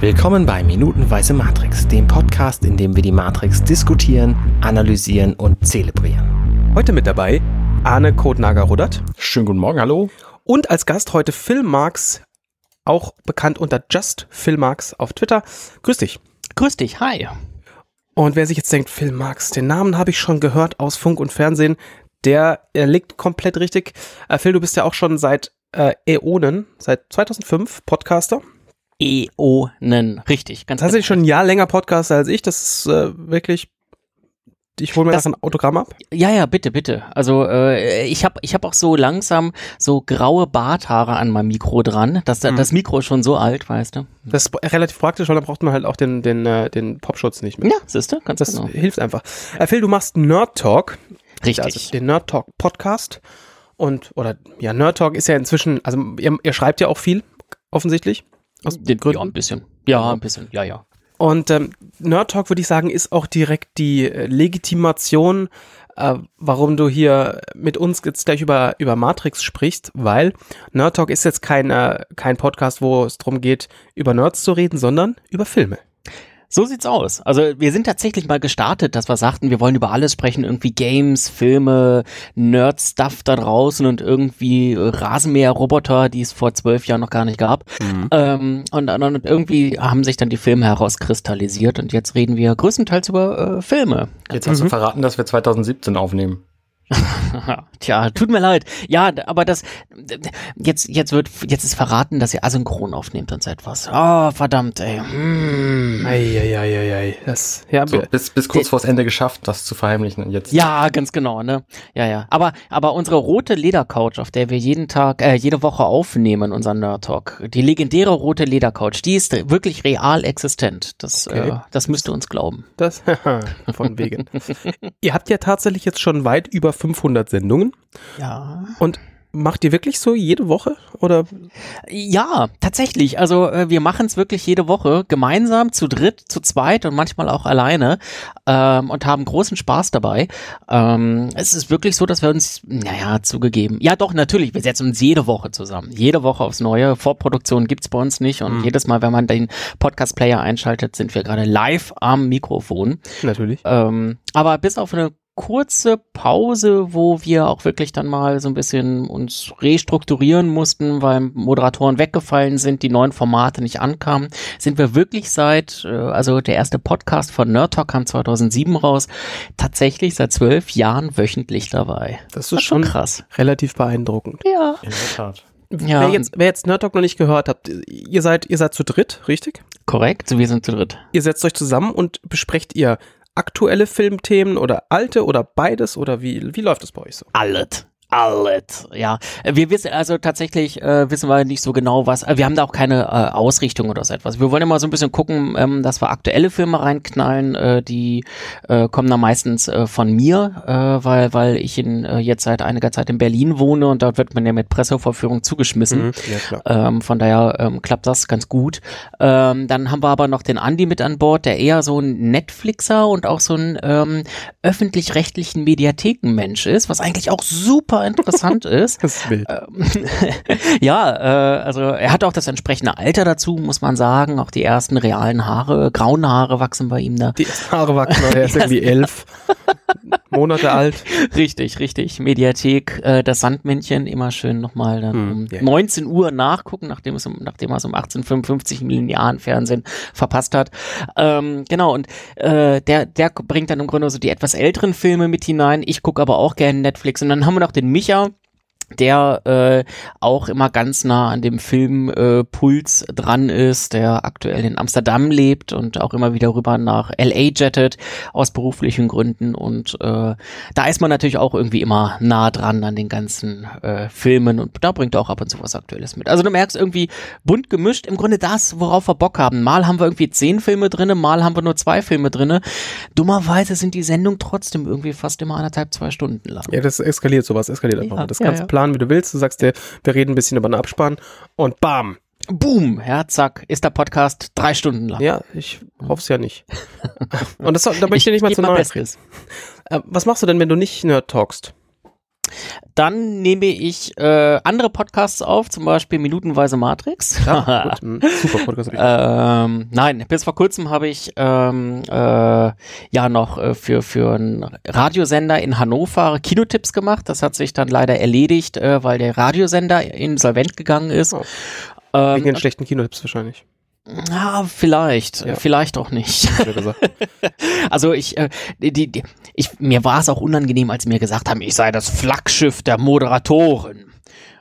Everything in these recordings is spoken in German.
Willkommen bei Minutenweise Matrix, dem Podcast, in dem wir die Matrix diskutieren, analysieren und zelebrieren. Heute mit dabei Arne Kotnager-Ruddert. Schönen guten Morgen, hallo. Und als Gast heute Phil Marx, auch bekannt unter Just Phil Marx auf Twitter. Grüß dich. Grüß dich, hi. Und wer sich jetzt denkt, Phil Marx, den Namen habe ich schon gehört aus Funk und Fernsehen, der, der liegt komplett richtig. Äh, Phil, du bist ja auch schon seit äh, Äonen, seit 2005 Podcaster. Äonen, richtig. Ganz Tatsächlich schon ein Jahr länger Podcaster als ich. Das ist äh, wirklich ich hole mir das, das ein Autogramm ab. Ja, ja, bitte, bitte. Also äh, ich habe ich hab auch so langsam so graue Barthaare an meinem Mikro dran. Das, mhm. das Mikro ist schon so alt, weißt du. Das ist relativ praktisch, weil dann braucht man halt auch den, den, äh, den Popschutz nicht mehr. Ja, siehst du, ganz Das genau. hilft einfach. Äh, Phil, du machst Nerd Talk. Richtig. Also den Nerd Talk Podcast. Und, oder, ja, Nerd Talk ist ja inzwischen, also ihr, ihr schreibt ja auch viel, offensichtlich. Aus den Gründen. Ja, ein bisschen. Ja, ein bisschen. Ja, ja. Und ähm, Nerd Talk, würde ich sagen, ist auch direkt die äh, Legitimation, äh, warum du hier mit uns jetzt gleich über, über Matrix sprichst, weil Nerd Talk ist jetzt kein, äh, kein Podcast, wo es darum geht, über Nerds zu reden, sondern über Filme. So sieht's aus. Also wir sind tatsächlich mal gestartet, dass wir sagten, wir wollen über alles sprechen, irgendwie Games, Filme, Nerd-Stuff da draußen und irgendwie Rasenmäher-Roboter, die es vor zwölf Jahren noch gar nicht gab. Mhm. Ähm, und, und, irgendwie haben sich dann die Filme herauskristallisiert und jetzt reden wir größtenteils über äh, Filme. Jetzt hast mhm. du verraten, dass wir 2017 aufnehmen. Tja, tut mir leid. Ja, aber das jetzt jetzt wird jetzt ist verraten, dass ihr asynchron aufnehmt und so etwas. Oh, verdammt, ey. Hm. Ei, Das ja, so, bis bis kurz vors Ende geschafft, das zu verheimlichen und jetzt. Ja, ganz genau, ne? Ja, ja. Aber aber unsere rote Ledercouch, auf der wir jeden Tag äh, jede Woche aufnehmen, unseren Nerd Talk, die legendäre rote Ledercouch, die ist wirklich real existent. Das okay. äh, das müsst ihr uns glauben. Das von wegen. ihr habt ja tatsächlich jetzt schon weit über 500 Sendungen. Ja. Und Macht ihr wirklich so jede Woche oder? Ja, tatsächlich. Also äh, wir machen es wirklich jede Woche gemeinsam, zu dritt, zu zweit und manchmal auch alleine ähm, und haben großen Spaß dabei. Ähm, es ist wirklich so, dass wir uns, naja, zugegeben, ja doch, natürlich, wir setzen uns jede Woche zusammen. Jede Woche aufs Neue. Vorproduktion gibt's bei uns nicht und mhm. jedes Mal, wenn man den Podcast-Player einschaltet, sind wir gerade live am Mikrofon. Natürlich. Ähm, aber bis auf eine kurze Pause, wo wir auch wirklich dann mal so ein bisschen uns restrukturieren mussten, weil Moderatoren weggefallen sind, die neuen Formate nicht ankamen, sind wir wirklich seit, äh, also der erste Podcast von Nerd Talk kam 2007 raus, tatsächlich seit zwölf Jahren wöchentlich dabei. Das ist das schon krass. Relativ beeindruckend. Ja. In der Tat. Ja. Wer jetzt, wer jetzt Nerd Talk noch nicht gehört habt, ihr seid, ihr seid zu dritt, richtig? Korrekt, wir sind zu dritt. Ihr setzt euch zusammen und besprecht ihr aktuelle Filmthemen oder alte oder beides oder wie, wie läuft es bei euch so? Alles alles. Ja, wir wissen also tatsächlich äh, wissen wir nicht so genau was. Äh, wir haben da auch keine äh, Ausrichtung oder so etwas. Wir wollen immer so ein bisschen gucken, ähm, dass wir aktuelle Filme reinknallen. Äh, die äh, kommen dann meistens äh, von mir, äh, weil weil ich in, äh, jetzt seit einiger Zeit in Berlin wohne und dort wird man ja mit Pressevorführung zugeschmissen. Mhm, ja. Ähm, von daher ähm, klappt das ganz gut. Ähm, dann haben wir aber noch den Andy mit an Bord, der eher so ein Netflixer und auch so ein ähm, öffentlich-rechtlichen Mediathekenmensch ist, was eigentlich auch super interessant ist. Das ist wild. Ähm, ja, äh, also er hat auch das entsprechende Alter dazu, muss man sagen. Auch die ersten realen Haare, grauen Haare wachsen bei ihm da. Die Haare wachsen, er ist irgendwie elf Monate alt. Richtig, richtig. Mediathek, äh, das Sandmännchen, immer schön nochmal dann hm, um yeah. 19 Uhr nachgucken, nachdem es um, nachdem er es um 1855 im linearen Fernsehen verpasst hat. Ähm, genau, und äh, der, der bringt dann im Grunde so die etwas älteren Filme mit hinein. Ich gucke aber auch gerne Netflix. Und dann haben wir noch den Micha, der äh, auch immer ganz nah an dem Filmpuls äh, dran ist, der aktuell in Amsterdam lebt und auch immer wieder rüber nach LA jettet aus beruflichen Gründen und äh, da ist man natürlich auch irgendwie immer nah dran an den ganzen äh, Filmen und da bringt er auch ab und zu was Aktuelles mit. Also du merkst irgendwie bunt gemischt, im Grunde das, worauf wir Bock haben. Mal haben wir irgendwie zehn Filme drinne, mal haben wir nur zwei Filme drinne. Dummerweise sind die Sendungen trotzdem irgendwie fast immer anderthalb, zwei Stunden lang. Ja, das eskaliert sowas, eskaliert einfach. Ja, das kannst ja, ja planen, wie du willst. Du sagst dir, wir reden ein bisschen über den Abspann und bam. Boom, ja, zack, ist der Podcast drei Stunden lang. Ja, ich hoffe es ja nicht. und das, da möchte ich dir nicht mal zu nahe äh, Was machst du denn, wenn du nicht Nerd talkst? Dann nehme ich äh, andere Podcasts auf, zum Beispiel Minutenweise Matrix. Ja, super Podcast. ähm, nein, bis vor kurzem habe ich ähm, äh, ja noch äh, für, für einen Radiosender in Hannover Kinotipps gemacht. Das hat sich dann leider erledigt, äh, weil der Radiosender insolvent gegangen ist. Oh. Ähm, Wegen den schlechten Kinotipps wahrscheinlich. Ja, vielleicht, ja. vielleicht auch nicht. also ich, äh, die, die, ich, mir war es auch unangenehm, als sie mir gesagt haben, ich sei das Flaggschiff der Moderatoren.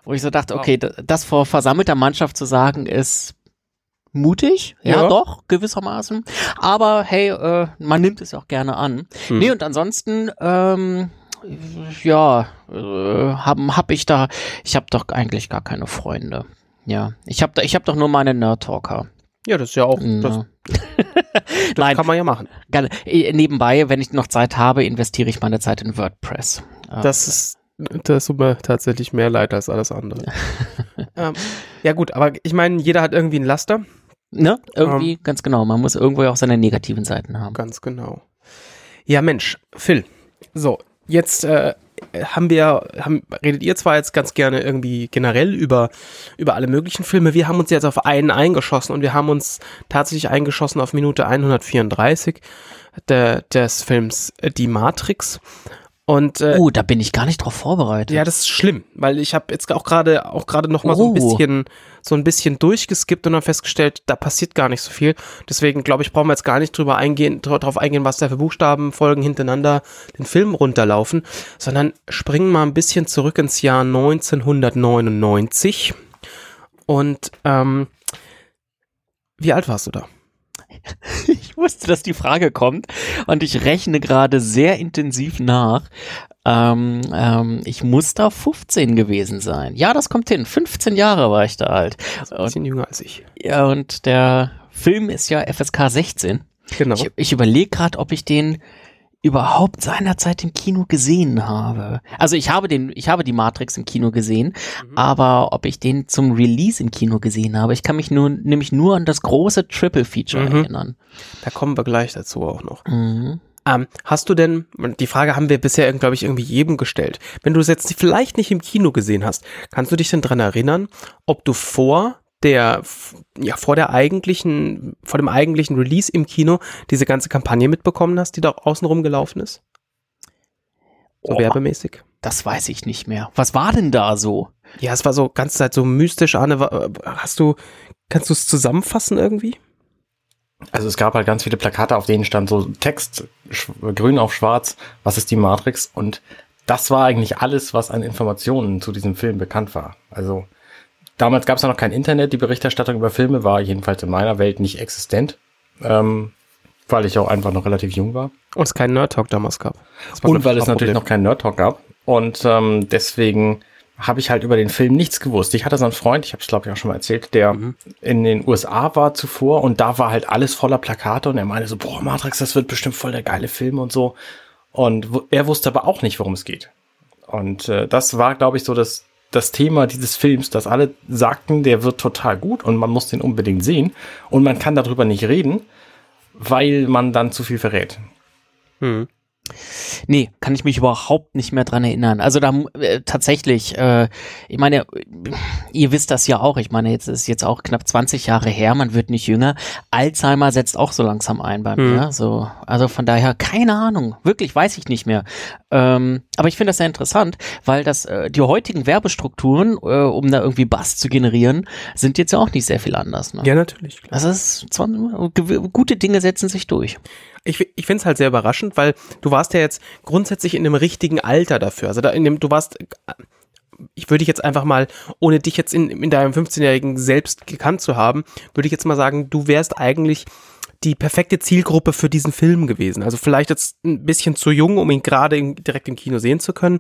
Wo ich so dachte, okay, wow. das vor versammelter Mannschaft zu sagen, ist mutig, ja, ja, doch, gewissermaßen. Aber hey, äh, man nimmt es auch gerne an. Hm. Nee, und ansonsten, ähm, ja, äh, haben hab ich da, ich habe doch eigentlich gar keine Freunde. Ja, ich habe ich hab doch nur meine Nerd Talker. Ja, das ist ja auch. Ja. Das, das Nein, kann man ja machen. Nebenbei, wenn ich noch Zeit habe, investiere ich meine Zeit in WordPress. Das ist das tut mir tatsächlich mehr leid als alles andere. ähm, ja gut, aber ich meine, jeder hat irgendwie ein Laster. Ne? Irgendwie, ähm, ganz genau. Man muss irgendwo ja auch seine negativen Seiten haben. Ganz genau. Ja, Mensch, Phil. So, jetzt äh, haben wir, haben, redet ihr zwar jetzt ganz gerne irgendwie generell über, über alle möglichen Filme, wir haben uns jetzt auf einen eingeschossen und wir haben uns tatsächlich eingeschossen auf Minute 134 de, des Films Die Matrix. Und, äh, uh, da bin ich gar nicht drauf vorbereitet. Ja, das ist schlimm, weil ich habe jetzt auch gerade auch gerade noch mal oh. so ein oh. bisschen so ein bisschen durchgeskippt und dann festgestellt, da passiert gar nicht so viel. Deswegen glaube ich, brauchen wir jetzt gar nicht drüber eingehen, drauf eingehen, was da für Buchstabenfolgen hintereinander den Film runterlaufen, sondern springen mal ein bisschen zurück ins Jahr 1999. Und ähm, wie alt warst du da? Wusste, dass die Frage kommt und ich rechne gerade sehr intensiv nach. Ähm, ähm, ich muss da 15 gewesen sein. Ja, das kommt hin. 15 Jahre war ich da alt. Ein bisschen und, jünger als ich. Ja, und der Film ist ja FSK 16. Genau. Ich, ich überlege gerade, ob ich den überhaupt seinerzeit im Kino gesehen habe. Also ich habe den, ich habe die Matrix im Kino gesehen, mhm. aber ob ich den zum Release im Kino gesehen habe, ich kann mich nur, nämlich nur an das große Triple Feature mhm. erinnern. Da kommen wir gleich dazu auch noch. Mhm. Ähm, hast du denn, die Frage haben wir bisher, glaube ich, irgendwie jedem gestellt. Wenn du es jetzt vielleicht nicht im Kino gesehen hast, kannst du dich denn dran erinnern, ob du vor der, ja, vor der eigentlichen, vor dem eigentlichen Release im Kino diese ganze Kampagne mitbekommen hast, die da außenrum gelaufen ist? So oh, werbemäßig? Das weiß ich nicht mehr. Was war denn da so? Ja, es war so ganze Zeit so mystisch, Arne. Hast du, kannst du es zusammenfassen irgendwie? Also es gab halt ganz viele Plakate, auf denen stand so Text, grün auf schwarz, was ist die Matrix? Und das war eigentlich alles, was an Informationen zu diesem Film bekannt war. Also Damals gab es ja noch kein Internet. Die Berichterstattung über Filme war jedenfalls in meiner Welt nicht existent, ähm, weil ich auch einfach noch relativ jung war. Und es keinen Nerd Talk damals gab. Und weil es natürlich noch keinen Nerd Talk gab. Und ähm, deswegen habe ich halt über den Film nichts gewusst. Ich hatte so einen Freund, ich habe es glaube ich auch schon mal erzählt, der mhm. in den USA war zuvor und da war halt alles voller Plakate und er meinte so, boah, Matrix, das wird bestimmt voll der geile Film und so. Und er wusste aber auch nicht, worum es geht. Und äh, das war, glaube ich, so das das Thema dieses Films, dass alle sagten, der wird total gut und man muss den unbedingt sehen und man kann darüber nicht reden, weil man dann zu viel verrät. Hm. Nee, kann ich mich überhaupt nicht mehr dran erinnern. Also da äh, tatsächlich, äh, ich meine, ihr wisst das ja auch. Ich meine, jetzt ist jetzt auch knapp 20 Jahre her, man wird nicht jünger. Alzheimer setzt auch so langsam ein bei mir. Hm. So, also von daher, keine Ahnung. Wirklich, weiß ich nicht mehr. Ähm, aber ich finde das sehr interessant, weil das äh, die heutigen Werbestrukturen, äh, um da irgendwie Bass zu generieren, sind jetzt ja auch nicht sehr viel anders. Ne? Ja, natürlich. Klar. Also es ist, gute Dinge setzen sich durch ich, ich finde es halt sehr überraschend, weil du warst ja jetzt grundsätzlich in dem richtigen Alter dafür. Also da in dem, du warst, ich würde dich jetzt einfach mal, ohne dich jetzt in, in deinem 15-Jährigen selbst gekannt zu haben, würde ich jetzt mal sagen, du wärst eigentlich die perfekte Zielgruppe für diesen Film gewesen. Also vielleicht jetzt ein bisschen zu jung, um ihn gerade direkt im Kino sehen zu können.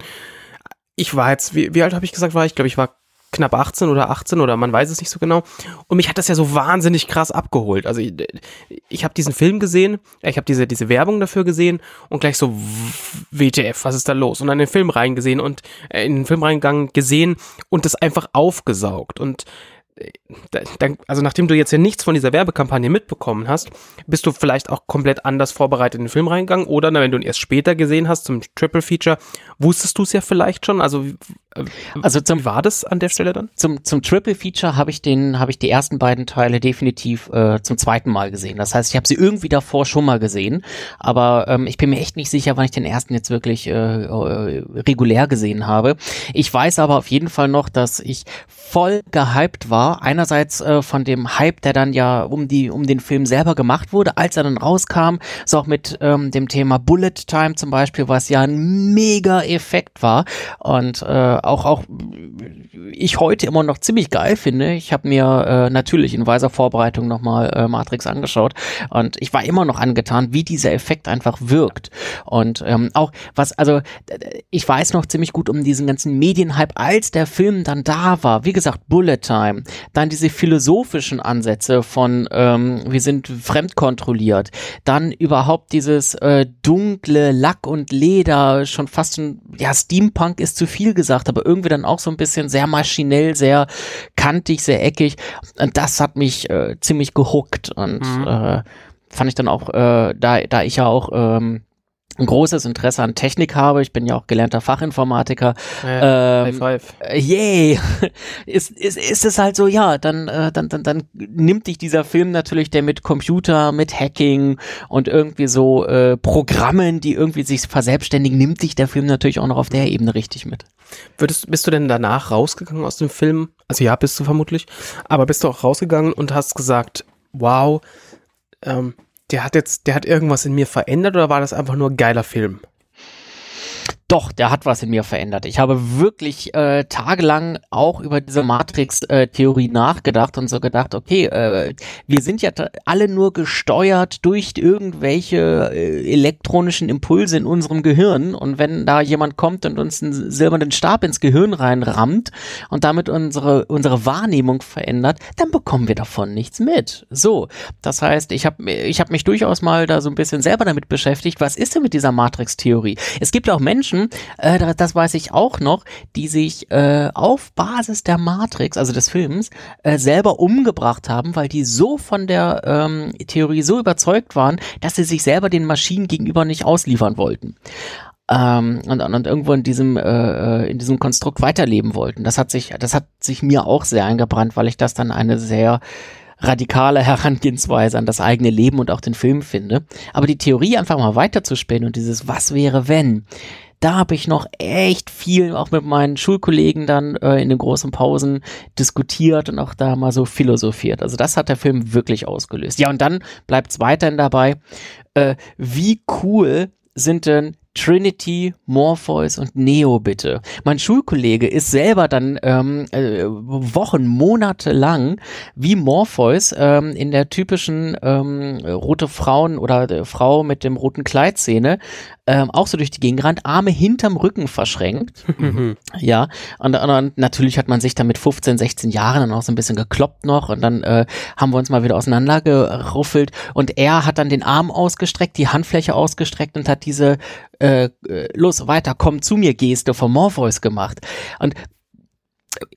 Ich war jetzt, wie, wie alt habe ich gesagt, war ich? glaube, ich war knapp 18 oder 18 oder man weiß es nicht so genau. Und mich hat das ja so wahnsinnig krass abgeholt. Also ich, ich habe diesen Film gesehen, ich habe diese, diese Werbung dafür gesehen und gleich so, WTF, was ist da los? Und dann den Film reingesehen und äh, in den Film reingegangen, gesehen und das einfach aufgesaugt. Und also nachdem du jetzt ja nichts von dieser Werbekampagne mitbekommen hast, bist du vielleicht auch komplett anders vorbereitet in den Film reingegangen oder na, wenn du ihn erst später gesehen hast zum Triple Feature, wusstest du es ja vielleicht schon? Also, äh, also zum, wie war das an der Stelle dann? Zum, zum Triple Feature habe ich den, habe ich die ersten beiden Teile definitiv äh, zum zweiten Mal gesehen. Das heißt, ich habe sie irgendwie davor schon mal gesehen, aber ähm, ich bin mir echt nicht sicher, wann ich den ersten jetzt wirklich äh, äh, regulär gesehen habe. Ich weiß aber auf jeden Fall noch, dass ich voll gehypt war. Einerseits äh, von dem Hype, der dann ja um die um den Film selber gemacht wurde, als er dann rauskam, so auch mit ähm, dem Thema Bullet Time zum Beispiel, was ja ein mega Effekt war und äh, auch auch ich heute immer noch ziemlich geil finde. Ich habe mir äh, natürlich in weiser Vorbereitung nochmal äh, Matrix angeschaut und ich war immer noch angetan, wie dieser Effekt einfach wirkt und ähm, auch was also ich weiß noch ziemlich gut um diesen ganzen Medienhype, als der Film dann da war. Wie gesagt, Bullet Time, dann diese philosophischen Ansätze von ähm, wir sind fremdkontrolliert, dann überhaupt dieses äh, dunkle Lack und Leder, schon fast ein, ja, Steampunk ist zu viel gesagt, aber irgendwie dann auch so ein bisschen sehr maschinell, sehr kantig, sehr eckig. Und das hat mich äh, ziemlich gehuckt und mhm. äh, fand ich dann auch, äh, da, da ich ja auch ähm, ein großes Interesse an Technik habe. Ich bin ja auch gelernter Fachinformatiker. Ja, ähm, High five. Äh, yay! ist, ist, ist es halt so, ja, dann, äh, dann, dann, dann nimmt dich dieser Film natürlich, der mit Computer, mit Hacking und irgendwie so äh, Programmen, die irgendwie sich verselbstständigen, nimmt dich der Film natürlich auch noch auf der Ebene richtig mit. Würdest, bist du denn danach rausgegangen aus dem Film? Also ja, bist du vermutlich. Aber bist du auch rausgegangen und hast gesagt, wow, ähm, der hat jetzt, der hat irgendwas in mir verändert oder war das einfach nur geiler Film? Doch, der hat was in mir verändert. Ich habe wirklich äh, tagelang auch über diese Matrix-Theorie äh, nachgedacht und so gedacht, okay, äh, wir sind ja alle nur gesteuert durch irgendwelche äh, elektronischen Impulse in unserem Gehirn und wenn da jemand kommt und uns einen silbernen Stab ins Gehirn reinrammt und damit unsere unsere Wahrnehmung verändert, dann bekommen wir davon nichts mit. So, das heißt, ich habe ich hab mich durchaus mal da so ein bisschen selber damit beschäftigt, was ist denn mit dieser Matrix-Theorie? Es gibt auch Menschen, Menschen, äh, das weiß ich auch noch, die sich äh, auf Basis der Matrix, also des Films, äh, selber umgebracht haben, weil die so von der ähm, Theorie so überzeugt waren, dass sie sich selber den Maschinen gegenüber nicht ausliefern wollten. Ähm, und, und irgendwo in diesem äh, äh, in diesem Konstrukt weiterleben wollten. Das hat sich das hat sich mir auch sehr eingebrannt, weil ich das dann eine sehr radikale Herangehensweise an das eigene Leben und auch den Film finde. Aber die Theorie einfach mal weiterzuspinnen und dieses Was wäre wenn, da habe ich noch echt viel auch mit meinen Schulkollegen dann äh, in den großen Pausen diskutiert und auch da mal so philosophiert. Also das hat der Film wirklich ausgelöst. Ja, und dann bleibt es weiterhin dabei, äh, wie cool sind denn Trinity, Morpheus und Neo bitte. Mein Schulkollege ist selber dann ähm, äh, Wochen, Monate lang wie Morpheus ähm, in der typischen ähm, rote Frauen oder äh, Frau mit dem roten Kleidszene ähm, auch so durch die Gegend gerannt, Arme hinterm Rücken verschränkt. Mhm. ja, und, und, und, natürlich hat man sich dann mit 15, 16 Jahren dann auch so ein bisschen gekloppt noch und dann äh, haben wir uns mal wieder auseinandergeruffelt und er hat dann den Arm ausgestreckt, die Handfläche ausgestreckt und hat diese äh, äh, los, weiter, komm zu mir Geste von Morpheus gemacht. Und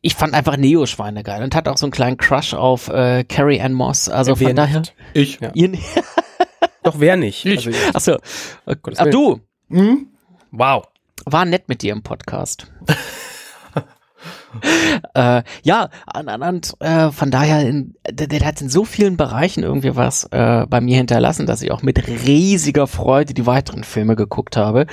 ich fand einfach Neo-Schweine geil und hat auch so einen kleinen Crush auf äh, Carrie Ann Moss. Also wer von daher. Nicht? Ich. Ja. Ihr, Doch, wer nicht? Ich. Also, Achso. Ach, du. Hm? Wow. War nett mit dir im Podcast. äh, ja, und, und äh, von daher, in, der, der, hat in so vielen Bereichen irgendwie was äh, bei mir hinterlassen, dass ich auch mit riesiger Freude die weiteren Filme geguckt habe.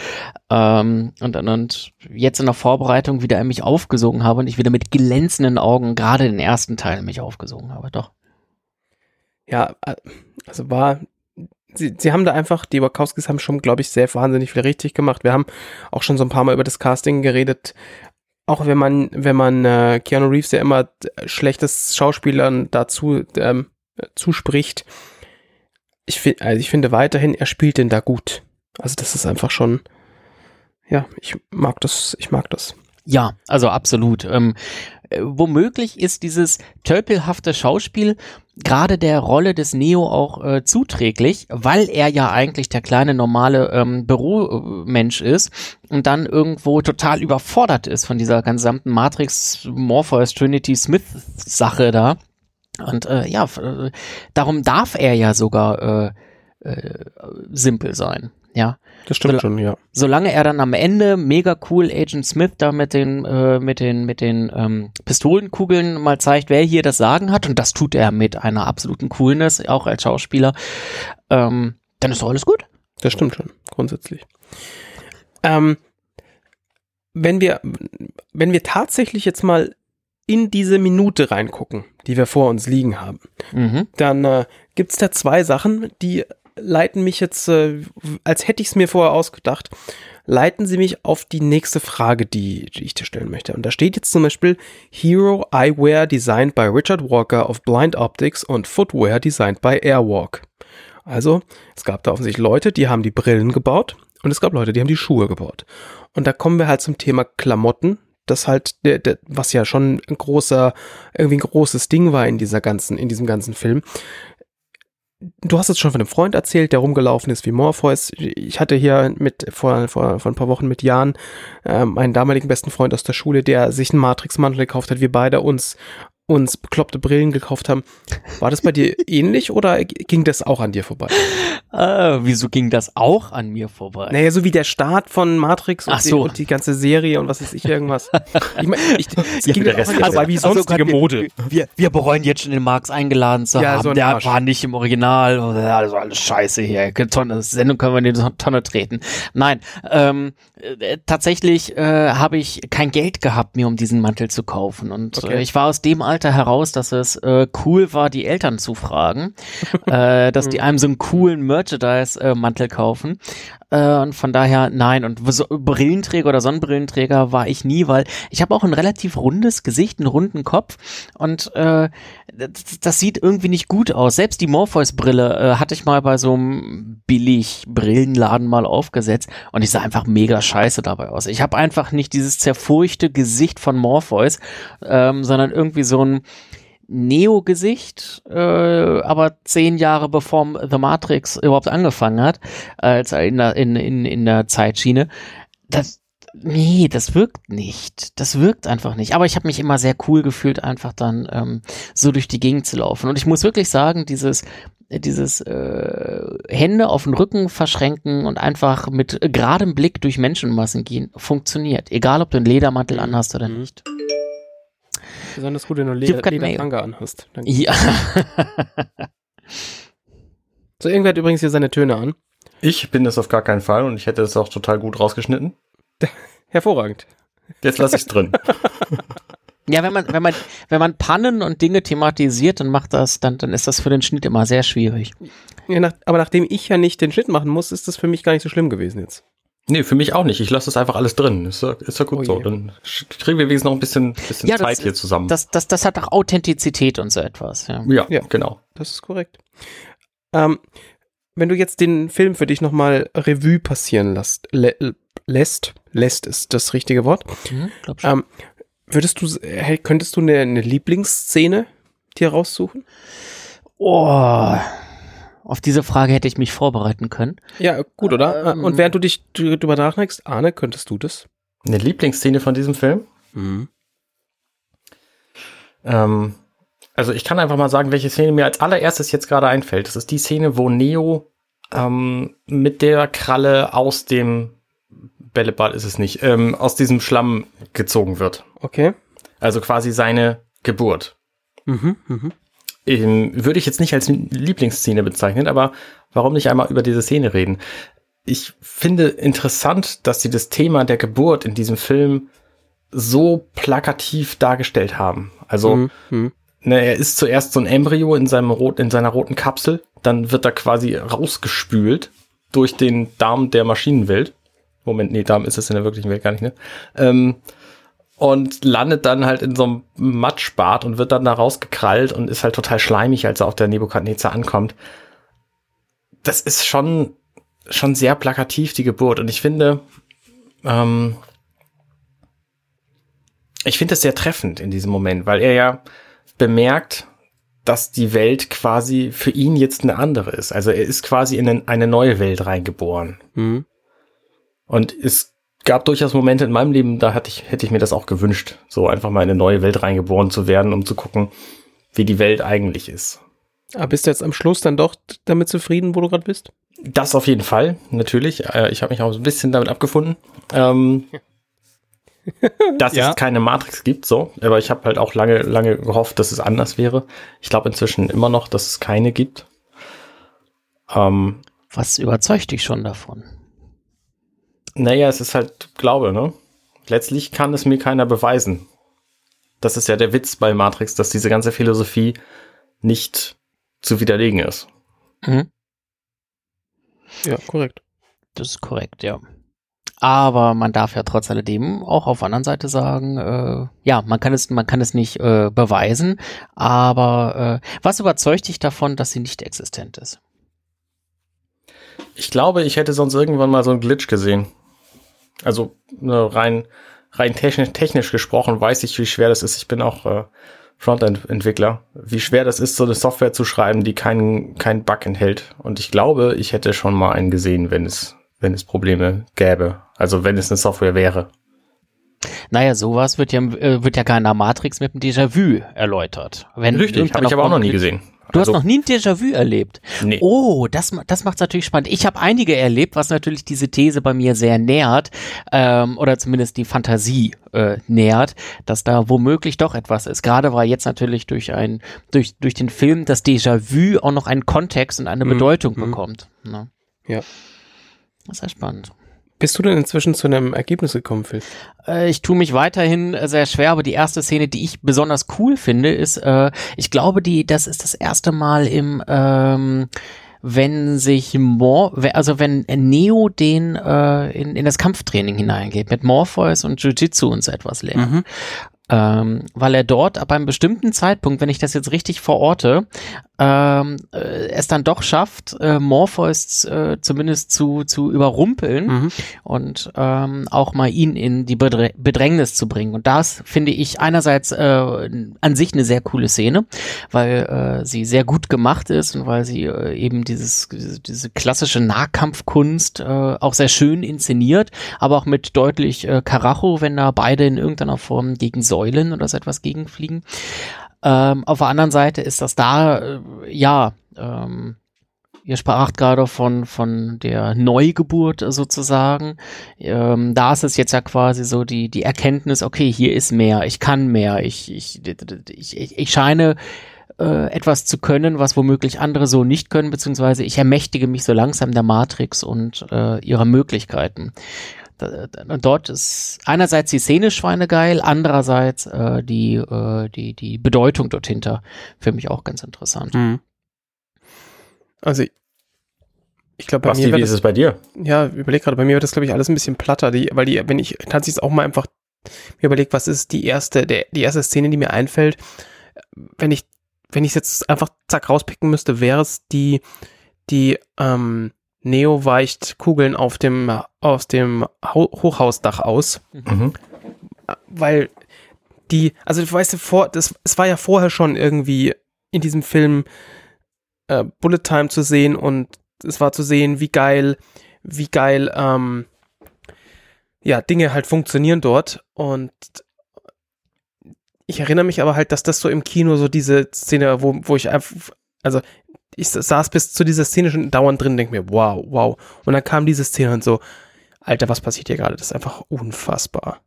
Ähm, und, und, und jetzt in der Vorbereitung wieder in mich aufgesogen habe und ich wieder mit glänzenden Augen gerade den ersten Teil in mich aufgesogen habe, doch. Ja, äh, also war Sie, sie haben da einfach, die Wachowskis haben schon, glaube ich, sehr wahnsinnig viel richtig gemacht. Wir haben auch schon so ein paar Mal über das Casting geredet auch wenn man, wenn man äh, Keanu Reeves ja immer schlechtes Schauspielern dazu ähm, zuspricht, ich, finde, also ich finde weiterhin, er spielt den da gut. Also das ist einfach schon, ja, ich mag das, ich mag das. Ja, also absolut. Ähm, äh, womöglich ist dieses tölpelhafte Schauspiel gerade der Rolle des Neo auch äh, zuträglich, weil er ja eigentlich der kleine normale ähm, Büromensch ist und dann irgendwo total überfordert ist von dieser gesamten Matrix Morpheus Trinity Smith Sache da. Und äh, ja, äh, darum darf er ja sogar äh, äh, simpel sein. Ja. Das stimmt Sol schon, ja. Solange er dann am Ende mega cool Agent Smith da mit den, äh, mit den, mit den ähm, Pistolenkugeln mal zeigt, wer hier das Sagen hat, und das tut er mit einer absoluten Coolness, auch als Schauspieler, ähm, dann ist doch alles gut. Das stimmt schon, grundsätzlich. Ähm, wenn wir, wenn wir tatsächlich jetzt mal in diese Minute reingucken, die wir vor uns liegen haben, mhm. dann äh, gibt es da zwei Sachen, die leiten mich jetzt, äh, als hätte ich es mir vorher ausgedacht, leiten sie mich auf die nächste Frage, die, die ich dir stellen möchte. Und da steht jetzt zum Beispiel Hero Eyewear designed by Richard Walker of Blind Optics und Footwear designed by Airwalk. Also, es gab da offensichtlich Leute, die haben die Brillen gebaut und es gab Leute, die haben die Schuhe gebaut. Und da kommen wir halt zum Thema Klamotten, das halt, der, der, was ja schon ein großer, irgendwie ein großes Ding war in dieser ganzen, in diesem ganzen Film du hast es schon von einem Freund erzählt, der rumgelaufen ist wie Morpheus. Ich hatte hier mit vor, vor, vor ein paar Wochen mit Jan äh, meinen damaligen besten Freund aus der Schule, der sich einen Matrix-Mantel gekauft hat. Wir beide uns uns bekloppte Brillen gekauft haben. War das bei dir ähnlich oder ging das auch an dir vorbei? Äh, wieso ging das auch an mir vorbei? Naja, so wie der Start von Matrix und, so. die, und die, ganze Serie und was ist ich irgendwas. ich meine, ich, ja, ging der Rest vorbei wie also sonstige also Mode. Wir, wir, bereuen jetzt schon den Marx eingeladen zu ja, haben. So der Arsch. war nicht im Original. Also alles scheiße hier. Tonne, Sendung können wir in die Tonne treten. Nein, ähm, äh, tatsächlich äh, habe ich kein Geld gehabt, mir um diesen Mantel zu kaufen. Und okay. äh, ich war aus dem Alter Alter heraus, dass es äh, cool war, die Eltern zu fragen, äh, dass die einem so einen coolen Merchandise-Mantel kaufen. Äh, und von daher nein. Und so, Brillenträger oder Sonnenbrillenträger war ich nie, weil ich habe auch ein relativ rundes Gesicht, einen runden Kopf und äh, das, sieht irgendwie nicht gut aus. Selbst die Morpheus-Brille äh, hatte ich mal bei so einem billig Brillenladen mal aufgesetzt und ich sah einfach mega scheiße dabei aus. Ich habe einfach nicht dieses zerfurchte Gesicht von Morpheus, ähm, sondern irgendwie so ein Neo-Gesicht, äh, aber zehn Jahre bevor The Matrix überhaupt angefangen hat, als in der, in, in, in der Zeitschiene. Das, nee, das wirkt nicht. Das wirkt einfach nicht. Aber ich habe mich immer sehr cool gefühlt, einfach dann ähm, so durch die Gegend zu laufen. Und ich muss wirklich sagen, dieses dieses äh, Hände auf den Rücken verschränken und einfach mit geradem Blick durch Menschenmassen gehen, funktioniert. Egal, ob du einen Ledermantel anhast oder mhm. nicht. Besonders gut, wenn du Leder, Ledertanga anhast. Dann ja. so, irgendwer hat übrigens hier seine Töne an. Ich bin das auf gar keinen Fall und ich hätte das auch total gut rausgeschnitten. Hervorragend. Jetzt lasse ich es drin. Ja, wenn man, wenn man, wenn man Pannen und Dinge thematisiert, dann macht das, dann, dann ist das für den Schnitt immer sehr schwierig. Ja, nach, aber nachdem ich ja nicht den Schnitt machen muss, ist das für mich gar nicht so schlimm gewesen jetzt. Nee, für mich auch nicht. Ich lasse das einfach alles drin. Ist ja, ist ja gut oh so. Dann kriegen wir wenigstens noch ein bisschen, bisschen ja, Zeit das, hier zusammen. Das, das, das hat auch Authentizität und so etwas. Ja, ja, ja genau. Das ist korrekt. Ähm, wenn du jetzt den Film für dich nochmal Revue passieren lässt, lä lässt, lässt ist das richtige Wort. Mhm, glaub schon. Ähm, würdest du, könntest du eine, eine Lieblingsszene dir raussuchen? Oh, auf diese Frage hätte ich mich vorbereiten können. Ja, gut, oder? Ähm, Und während du dich drüber nachdenkst, Arne, könntest du das? Eine Lieblingsszene von diesem Film? Mhm. Ähm, also ich kann einfach mal sagen, welche Szene mir als allererstes jetzt gerade einfällt. Das ist die Szene, wo Neo ähm, mit der Kralle aus dem Bällebad ist es nicht, ähm, aus diesem Schlamm gezogen wird. Okay. Also quasi seine Geburt. Mhm, mhm ähm, würde ich jetzt nicht als Lieblingsszene bezeichnen, aber warum nicht einmal über diese Szene reden? Ich finde interessant, dass sie das Thema der Geburt in diesem Film so plakativ dargestellt haben. Also, mhm. mhm. ne, er ist zuerst so ein Embryo in seinem rot, in seiner roten Kapsel, dann wird er quasi rausgespült durch den Darm der Maschinenwelt. Moment, nee, Darm ist es in der wirklichen Welt gar nicht, ne? Ähm, und landet dann halt in so einem Matschbad und wird dann da rausgekrallt und ist halt total schleimig, als er auf der Nebukadnezar ankommt. Das ist schon, schon sehr plakativ, die Geburt. Und ich finde, ähm, ich finde das sehr treffend in diesem Moment, weil er ja bemerkt, dass die Welt quasi für ihn jetzt eine andere ist. Also er ist quasi in eine neue Welt reingeboren. Mhm. Und es gab durchaus Momente in meinem Leben, da hatte ich, hätte ich mir das auch gewünscht, so einfach mal in eine neue Welt reingeboren zu werden, um zu gucken, wie die Welt eigentlich ist. Aber bist du jetzt am Schluss dann doch damit zufrieden, wo du gerade bist? Das auf jeden Fall, natürlich. Äh, ich habe mich auch so ein bisschen damit abgefunden. Ähm, dass ja. es keine Matrix gibt, so. Aber ich habe halt auch lange, lange gehofft, dass es anders wäre. Ich glaube inzwischen immer noch, dass es keine gibt. Ähm, Was überzeugt dich schon davon? Naja, es ist halt Glaube, ne? Letztlich kann es mir keiner beweisen. Das ist ja der Witz bei Matrix, dass diese ganze Philosophie nicht zu widerlegen ist. Mhm. Ja, korrekt. Das ist korrekt, ja. Aber man darf ja trotz alledem auch auf der anderen Seite sagen, äh, ja, man kann es, man kann es nicht äh, beweisen, aber äh, was überzeugt dich davon, dass sie nicht existent ist? Ich glaube, ich hätte sonst irgendwann mal so einen Glitch gesehen. Also ne, rein, rein technisch, technisch gesprochen weiß ich, wie schwer das ist. Ich bin auch äh, Frontend-Entwickler, wie schwer das ist, so eine Software zu schreiben, die keinen kein Bug enthält. Und ich glaube, ich hätte schon mal einen gesehen, wenn es, wenn es Probleme gäbe. Also wenn es eine Software wäre. Naja, sowas wird ja, äh, wird ja keiner Matrix mit dem Déjà-vu erläutert. Wenn Richtig, habe ich aber auch noch nie gesehen. Du also, hast noch nie ein Déjà-vu erlebt. Nee. Oh, das, das macht es natürlich spannend. Ich habe einige erlebt, was natürlich diese These bei mir sehr nährt, ähm, oder zumindest die Fantasie äh, nährt, dass da womöglich doch etwas ist. Gerade war jetzt natürlich durch ein, durch, durch den Film das Déjà-vu auch noch einen Kontext und eine mhm. Bedeutung mhm. bekommt. Ne? Ja. Das ist ja spannend. Bist du denn inzwischen zu einem Ergebnis gekommen, Phil? Äh, ich tue mich weiterhin sehr schwer, aber die erste Szene, die ich besonders cool finde, ist, äh, ich glaube, die, das ist das erste Mal im, ähm, wenn sich Mor also wenn Neo den äh, in, in das Kampftraining hineingeht mit Morpheus und Jiu-Jitsu und so etwas lernt. Mhm. Ähm, weil er dort ab einem bestimmten Zeitpunkt, wenn ich das jetzt richtig verorte, ähm, äh, es dann doch schafft, äh, Morpheus äh, zumindest zu, zu überrumpeln mhm. und ähm, auch mal ihn in die Bedr Bedrängnis zu bringen. Und das finde ich einerseits äh, an sich eine sehr coole Szene, weil äh, sie sehr gut gemacht ist und weil sie äh, eben dieses, diese klassische Nahkampfkunst äh, auch sehr schön inszeniert, aber auch mit deutlich äh, Karacho, wenn da beide in irgendeiner Form gegen Säulen oder so etwas gegenfliegen. Ähm, auf der anderen Seite ist das da, äh, ja, ähm, ihr spracht gerade von, von der Neugeburt sozusagen. Ähm, da ist es jetzt ja quasi so die, die Erkenntnis, okay, hier ist mehr, ich kann mehr, ich, ich, ich, ich scheine äh, etwas zu können, was womöglich andere so nicht können, beziehungsweise ich ermächtige mich so langsam der Matrix und äh, ihrer Möglichkeiten dort ist einerseits die Szene schweinegeil, andererseits äh, die, äh, die, die Bedeutung dort hinter für mich auch ganz interessant. Mhm. Also ich glaube, bei Basti, mir. wie das, ist es bei dir? Ja, überleg gerade, bei mir wird das, glaube ich, alles ein bisschen platter, die, weil die, wenn ich tatsächlich auch mal einfach mir überlege, was ist die erste, der, die erste Szene, die mir einfällt, wenn ich, wenn ich jetzt einfach zack rauspicken müsste, wäre es die, die, ähm, Neo weicht Kugeln auf dem, aus dem Hochhausdach aus. Mhm. Weil die, also du weißt, vor, das, es war ja vorher schon irgendwie in diesem Film äh, Bullet Time zu sehen und es war zu sehen, wie geil, wie geil, ähm, ja, Dinge halt funktionieren dort und ich erinnere mich aber halt, dass das so im Kino so diese Szene, wo, wo ich einfach, also ich saß bis zu dieser Szene schon dauernd drin, denke mir, wow, wow. Und dann kam diese Szene und so, Alter, was passiert hier gerade? Das ist einfach unfassbar.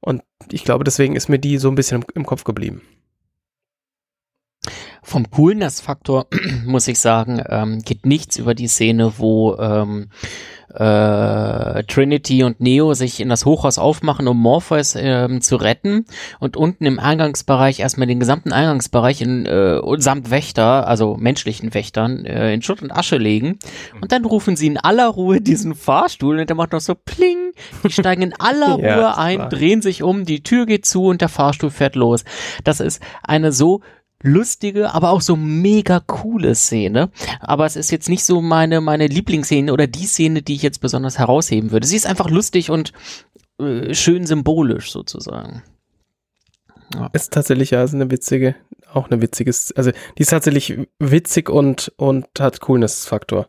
Und ich glaube, deswegen ist mir die so ein bisschen im, im Kopf geblieben. Vom Coolness-Faktor muss ich sagen, ähm, geht nichts über die Szene, wo ähm, äh, Trinity und Neo sich in das Hochhaus aufmachen, um Morpheus ähm, zu retten und unten im Eingangsbereich erstmal den gesamten Eingangsbereich in, äh, samt Wächter, also menschlichen Wächtern, äh, in Schutt und Asche legen. Und dann rufen sie in aller Ruhe diesen Fahrstuhl und der macht noch so pling, die steigen in aller Ruhe ja, ein, drehen sich um, die Tür geht zu und der Fahrstuhl fährt los. Das ist eine so lustige, aber auch so mega coole Szene. Aber es ist jetzt nicht so meine, meine Lieblingsszene oder die Szene, die ich jetzt besonders herausheben würde. Sie ist einfach lustig und äh, schön symbolisch sozusagen. Ja. Ist tatsächlich ja ist eine witzige, auch eine witziges, also die ist tatsächlich witzig und, und hat Coolness-Faktor.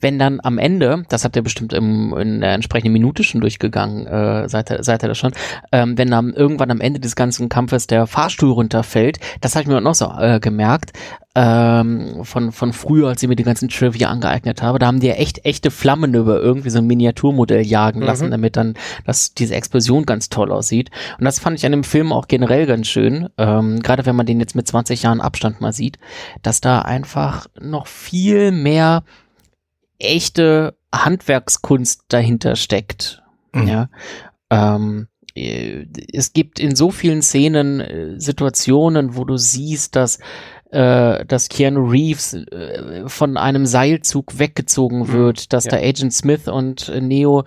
Wenn dann am Ende, das habt ihr bestimmt im, in der entsprechenden Minute schon durchgegangen, äh, seid, ihr, seid ihr das schon, ähm, wenn dann irgendwann am Ende des ganzen Kampfes der Fahrstuhl runterfällt, das habe ich mir noch so äh, gemerkt, ähm, von, von früher, als ich mir die ganzen Trivia angeeignet habe, da haben die ja echt echte Flammen über irgendwie so ein Miniaturmodell jagen mhm. lassen, damit dann dass diese Explosion ganz toll aussieht. Und das fand ich an dem Film auch generell ganz schön, ähm, gerade wenn man den jetzt mit 20 Jahren Abstand mal sieht, dass da einfach noch viel mehr echte Handwerkskunst dahinter steckt. Mhm. Ja. Ähm, äh, es gibt in so vielen Szenen äh, Situationen, wo du siehst, dass äh, dass Keanu Reeves von einem Seilzug weggezogen mhm. wird, dass ja. da Agent Smith und Neo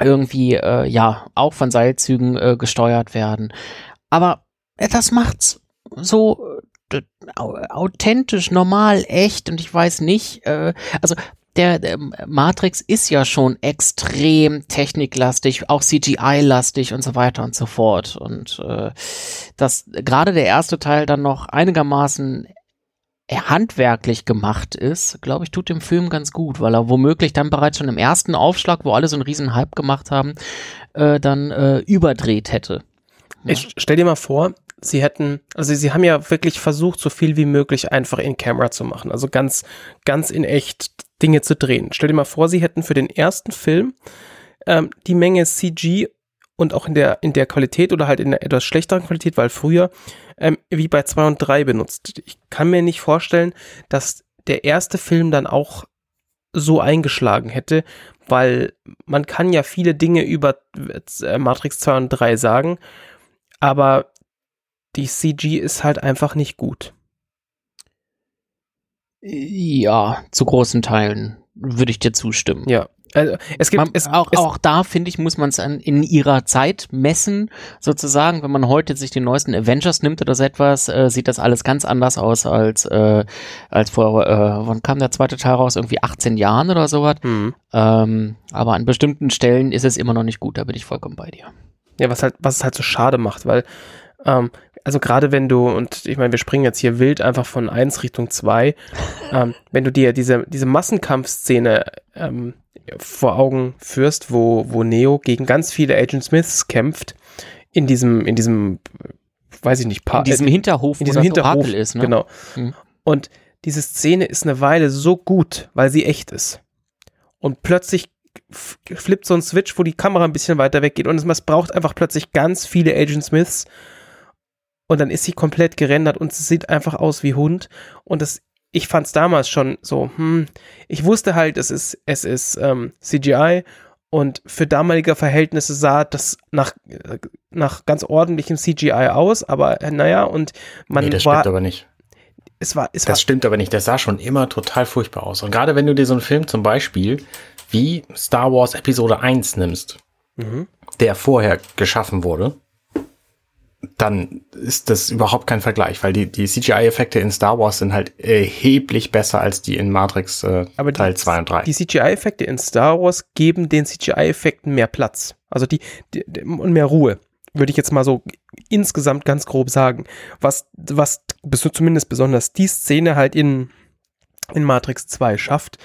irgendwie äh, ja auch von Seilzügen äh, gesteuert werden. Aber äh, das macht's so authentisch, normal, echt und ich weiß nicht, also der, der, Matrix ist ja schon extrem techniklastig, auch CGI-lastig und so weiter und so fort. Und äh, dass gerade der erste Teil dann noch einigermaßen handwerklich gemacht ist, glaube ich, tut dem Film ganz gut, weil er womöglich dann bereits schon im ersten Aufschlag, wo alle so einen riesen Hype gemacht haben, äh, dann äh, überdreht hätte. Ja. Ich stell dir mal vor, sie hätten, also sie haben ja wirklich versucht, so viel wie möglich einfach in Camera zu machen. Also ganz, ganz in echt Dinge zu drehen. Stell dir mal vor, sie hätten für den ersten Film ähm, die Menge CG und auch in der, in der Qualität oder halt in der etwas schlechteren Qualität, weil früher ähm, wie bei 2 und 3 benutzt. Ich kann mir nicht vorstellen, dass der erste Film dann auch so eingeschlagen hätte, weil man kann ja viele Dinge über äh, Matrix 2 und 3 sagen, aber die CG ist halt einfach nicht gut. Ja, zu großen Teilen würde ich dir zustimmen. Ja. Also, es gibt man, es, auch, es, auch da finde ich muss man es in ihrer Zeit messen sozusagen wenn man heute sich den neuesten Avengers nimmt oder so etwas äh, sieht das alles ganz anders aus als äh, als vor äh, wann kam der zweite Teil raus irgendwie 18 Jahren oder sowas mhm. ähm, aber an bestimmten Stellen ist es immer noch nicht gut da bin ich vollkommen bei dir ja was halt was es halt so schade macht weil ähm, also gerade wenn du, und ich meine, wir springen jetzt hier wild einfach von 1 Richtung 2, ähm, wenn du dir diese, diese Massenkampfszene ähm, vor Augen führst, wo, wo Neo gegen ganz viele Agent Smiths kämpft, in diesem, in diesem, weiß ich nicht, pa in diesem Hinterhof, in diesem Hinterhof ist, ne? Genau. Mhm. Und diese Szene ist eine Weile so gut, weil sie echt ist. Und plötzlich flippt so ein Switch, wo die Kamera ein bisschen weiter weggeht und es braucht einfach plötzlich ganz viele Agent Smiths und dann ist sie komplett gerendert und es sieht einfach aus wie Hund und das ich fand es damals schon so, hm, ich wusste halt, es ist, es ist ähm, CGI und für damalige Verhältnisse sah das nach, nach ganz ordentlichem CGI aus, aber äh, naja, und man nee, das war, stimmt aber nicht. Es war, es das war, stimmt aber nicht, das sah schon immer total furchtbar aus. Und gerade wenn du dir so einen Film zum Beispiel wie Star Wars Episode 1 nimmst, mhm. der vorher geschaffen wurde, dann ist das überhaupt kein Vergleich, weil die, die CGI-Effekte in Star Wars sind halt erheblich besser als die in Matrix äh, Aber Teil 2 und 3. Die CGI-Effekte in Star Wars geben den CGI-Effekten mehr Platz. Also die, die, und mehr Ruhe. Würde ich jetzt mal so insgesamt ganz grob sagen. Was, was zumindest besonders die Szene halt in, in Matrix 2 schafft,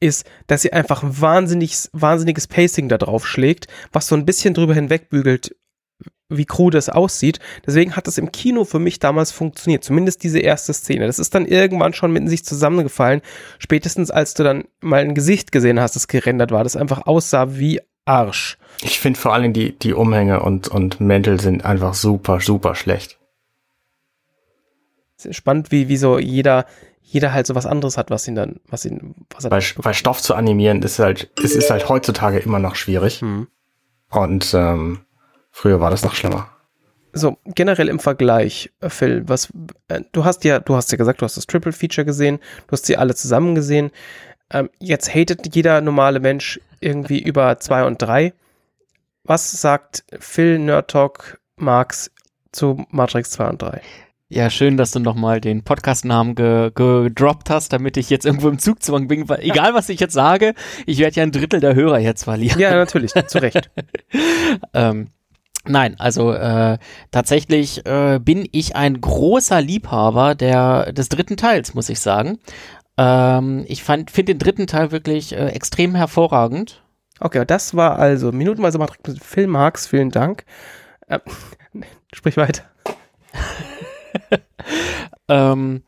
ist, dass sie einfach wahnsinnig, wahnsinniges Pacing da drauf schlägt, was so ein bisschen drüber hinwegbügelt, wie krude es aussieht. Deswegen hat es im Kino für mich damals funktioniert. Zumindest diese erste Szene. Das ist dann irgendwann schon mit sich zusammengefallen. Spätestens als du dann mal ein Gesicht gesehen hast, das gerendert war, das einfach aussah wie Arsch. Ich finde vor allem die, die Umhänge und, und Mäntel sind einfach super, super schlecht. Spannend, wie, wie so jeder, jeder halt so was anderes hat, was ihn dann, was ihn, was er weil, weil Stoff zu animieren ist halt, es ist halt heutzutage immer noch schwierig. Hm. Und ähm, Früher war das noch schlimmer. So, generell im Vergleich, äh, Phil, was, äh, du hast ja, du hast ja gesagt, du hast das Triple Feature gesehen, du hast sie alle zusammen gesehen. Ähm, jetzt hatet jeder normale Mensch irgendwie über zwei und drei. Was sagt Phil, Nerd Talk, Marx zu Matrix 2 und 3? Ja, schön, dass du nochmal den Podcast-Namen ge gedroppt hast, damit ich jetzt irgendwo im Zugzwang bin. Weil, egal, was ich jetzt sage, ich werde ja ein Drittel der Hörer jetzt verlieren. Ja, natürlich, zu Recht. ähm, Nein, also äh, tatsächlich äh, bin ich ein großer Liebhaber der, des dritten Teils, muss ich sagen. Ähm, ich finde den dritten Teil wirklich äh, extrem hervorragend. Okay, das war also minutenweise Matrix mit Film Marx, vielen Dank. Äh, sprich weiter. ähm,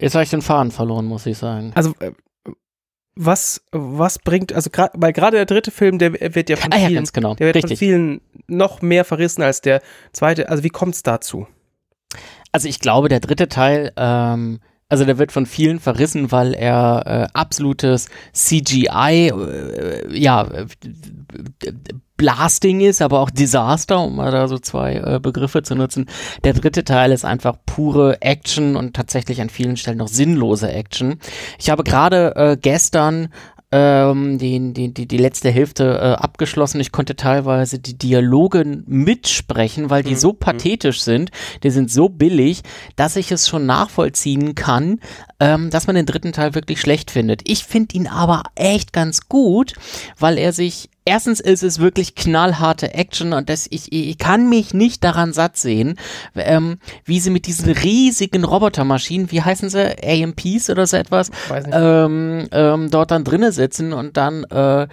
jetzt habe ich den Faden verloren, muss ich sagen. Also äh, was, was bringt, also gerade, weil gerade der dritte Film, der wird ja von ah, vielen, ja, genau. der wird Richtig. von vielen noch mehr verrissen als der zweite. Also wie kommt es dazu? Also ich glaube, der dritte Teil, ähm, also der wird von vielen verrissen, weil er äh, absolutes CGI, äh, ja, Blasting ist, aber auch Disaster, um mal da so zwei äh, Begriffe zu nutzen. Der dritte Teil ist einfach pure Action und tatsächlich an vielen Stellen noch sinnlose Action. Ich habe gerade äh, gestern ähm, die, die, die, die letzte Hälfte äh, abgeschlossen. Ich konnte teilweise die Dialoge mitsprechen, weil die mhm. so mhm. pathetisch sind, die sind so billig, dass ich es schon nachvollziehen kann, ähm, dass man den dritten Teil wirklich schlecht findet. Ich finde ihn aber echt ganz gut, weil er sich erstens ist es wirklich knallharte Action und das, ich, ich kann mich nicht daran satt sehen, ähm, wie sie mit diesen riesigen Robotermaschinen, wie heißen sie, AMPs oder so etwas, ähm, ähm, dort dann drinnen sitzen und dann äh,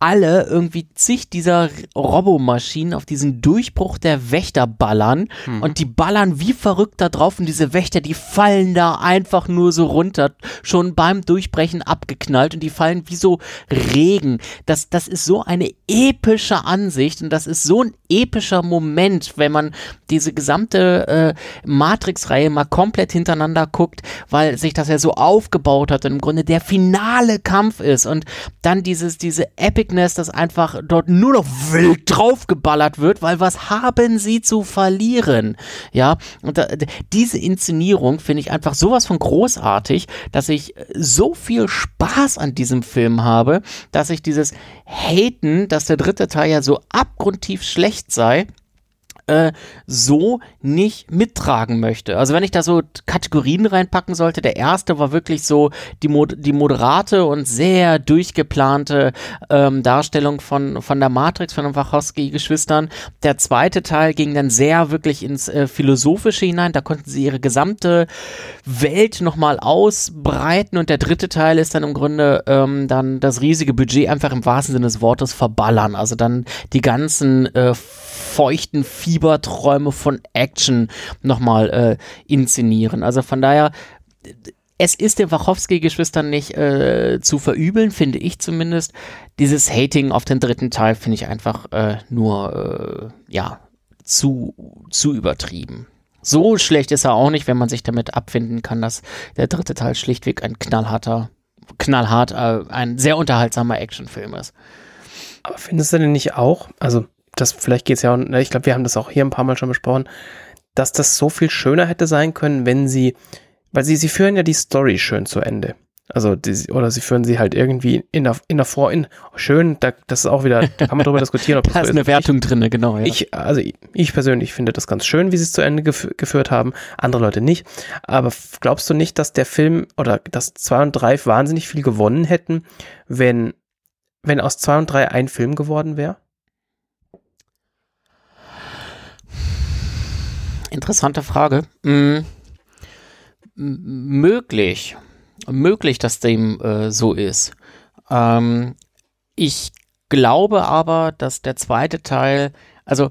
alle irgendwie zig dieser Robomaschinen auf diesen Durchbruch der Wächter ballern mhm. und die ballern wie verrückt da drauf und diese Wächter, die fallen da einfach nur so runter, schon beim Durchbrechen abgeknallt und die fallen wie so Regen. Das, das ist so eine epische Ansicht und das ist so ein epischer Moment, wenn man diese gesamte äh, Matrix-Reihe mal komplett hintereinander guckt, weil sich das ja so aufgebaut hat und im Grunde der finale Kampf ist und dann dieses, diese Epic Sickness, dass einfach dort nur noch wild draufgeballert wird, weil was haben sie zu verlieren? Ja, und da, diese Inszenierung finde ich einfach sowas von großartig, dass ich so viel Spaß an diesem Film habe, dass ich dieses Haten, dass der dritte Teil ja so abgrundtief schlecht sei, äh, so nicht mittragen möchte. Also wenn ich da so Kategorien reinpacken sollte, der erste war wirklich so die, Mod die moderate und sehr durchgeplante ähm, Darstellung von, von der Matrix, von den Wachowski-Geschwistern. Der zweite Teil ging dann sehr wirklich ins äh, Philosophische hinein, da konnten sie ihre gesamte Welt nochmal ausbreiten und der dritte Teil ist dann im Grunde ähm, dann das riesige Budget einfach im wahrsten Sinne des Wortes verballern. Also dann die ganzen äh, feuchten Fieberträume von Action nochmal äh, inszenieren. Also von daher, es ist den Wachowski-Geschwistern nicht äh, zu verübeln, finde ich zumindest. Dieses Hating auf den dritten Teil finde ich einfach äh, nur, äh, ja, zu, zu übertrieben. So schlecht ist er auch nicht, wenn man sich damit abfinden kann, dass der dritte Teil schlichtweg ein knallharter, knallhart, äh, ein sehr unterhaltsamer Actionfilm ist. Aber findest du denn nicht auch, also das vielleicht geht es ja auch, ne, ich glaube, wir haben das auch hier ein paar Mal schon besprochen, dass das so viel schöner hätte sein können, wenn sie, weil sie, sie führen ja die Story schön zu Ende. Also, die, oder sie führen sie halt irgendwie in der, in der Vor, in, schön, da, das ist auch wieder, da kann man drüber diskutieren, ob das da ist so eine Wertung drin, genau. Ja. Ich, also, ich persönlich finde das ganz schön, wie sie es zu Ende gef geführt haben, andere Leute nicht. Aber glaubst du nicht, dass der Film oder dass zwei und drei wahnsinnig viel gewonnen hätten, wenn, wenn aus zwei und drei ein Film geworden wäre? Interessante Frage. Hm, möglich. Möglich, dass dem äh, so ist. Ähm, ich glaube aber, dass der zweite Teil, also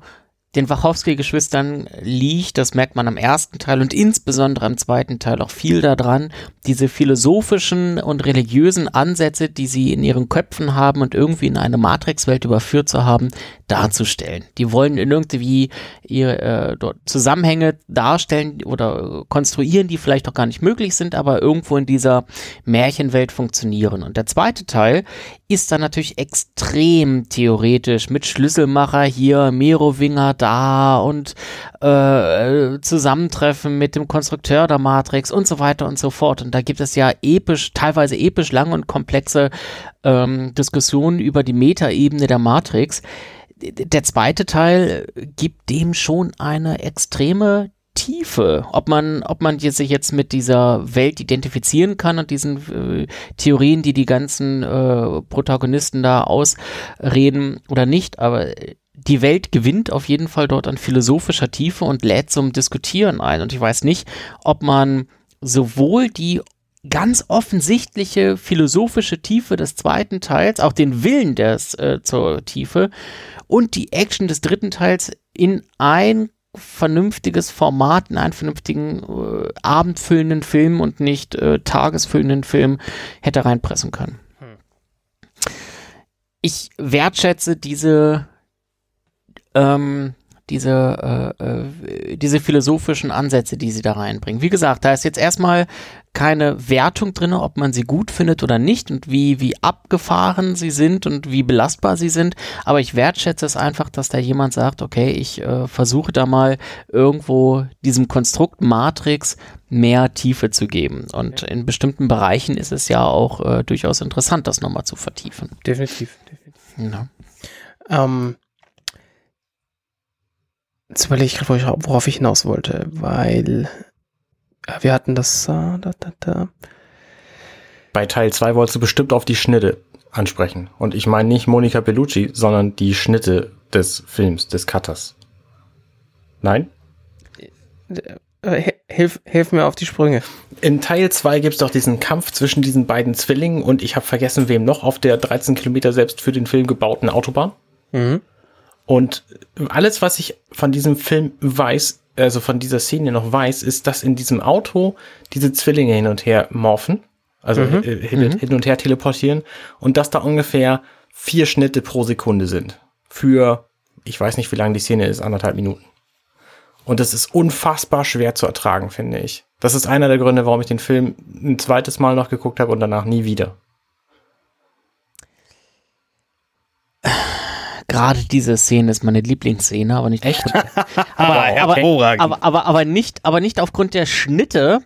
den Wachowski-Geschwistern liegt, das merkt man am ersten Teil und insbesondere am zweiten Teil auch viel daran, diese philosophischen und religiösen Ansätze, die sie in ihren Köpfen haben und irgendwie in eine Matrix-Welt überführt zu haben, darzustellen. Die wollen irgendwie ihre äh, Zusammenhänge darstellen oder konstruieren, die vielleicht auch gar nicht möglich sind, aber irgendwo in dieser Märchenwelt funktionieren. Und der zweite Teil ist dann natürlich extrem theoretisch mit Schlüsselmacher hier, Merowinger da und äh, Zusammentreffen mit dem Konstrukteur der Matrix und so weiter und so fort. Und da gibt es ja episch, teilweise episch lange und komplexe ähm, Diskussionen über die Metaebene der Matrix. Der zweite Teil gibt dem schon eine extreme Tiefe, ob man, ob man sich jetzt mit dieser Welt identifizieren kann und diesen äh, Theorien, die die ganzen äh, Protagonisten da ausreden oder nicht, aber die Welt gewinnt auf jeden Fall dort an philosophischer Tiefe und lädt zum Diskutieren ein. Und ich weiß nicht, ob man sowohl die ganz offensichtliche philosophische Tiefe des zweiten Teils, auch den Willen des, äh, zur Tiefe und die Action des dritten Teils in ein vernünftiges Format, in einen vernünftigen äh, abendfüllenden Film und nicht äh, tagesfüllenden Film hätte reinpressen können. Hm. Ich wertschätze diese ähm, diese, äh, äh, diese philosophischen Ansätze, die sie da reinbringen. Wie gesagt, da ist jetzt erstmal keine Wertung drin, ob man sie gut findet oder nicht und wie, wie abgefahren sie sind und wie belastbar sie sind. Aber ich wertschätze es einfach, dass da jemand sagt, okay, ich äh, versuche da mal irgendwo diesem Konstrukt Matrix mehr Tiefe zu geben. Und in bestimmten Bereichen ist es ja auch äh, durchaus interessant, das nochmal zu vertiefen. Definitiv, definitiv. Ja. Ähm, Jetzt überlege ich gerade, worauf ich hinaus wollte, weil äh, wir hatten das. Äh, da, da, da. Bei Teil 2 wolltest du bestimmt auf die Schnitte ansprechen. Und ich meine nicht Monika Bellucci, sondern die Schnitte des Films, des Cutters. Nein? Äh, hilf, hilf mir auf die Sprünge. In Teil 2 gibt es doch diesen Kampf zwischen diesen beiden Zwillingen und ich habe vergessen, wem noch auf der 13 Kilometer selbst für den Film gebauten Autobahn. Mhm. Und alles, was ich von diesem Film weiß, also von dieser Szene noch weiß, ist, dass in diesem Auto diese Zwillinge hin und her morphen, also mhm. hin, mhm. hin und her teleportieren und dass da ungefähr vier Schnitte pro Sekunde sind. Für, ich weiß nicht, wie lang die Szene ist, anderthalb Minuten. Und das ist unfassbar schwer zu ertragen, finde ich. Das ist einer der Gründe, warum ich den Film ein zweites Mal noch geguckt habe und danach nie wieder. Gerade diese Szene ist meine Lieblingsszene, aber nicht echt. aber, aber, aber, aber, aber, nicht, aber nicht aufgrund der Schnitte.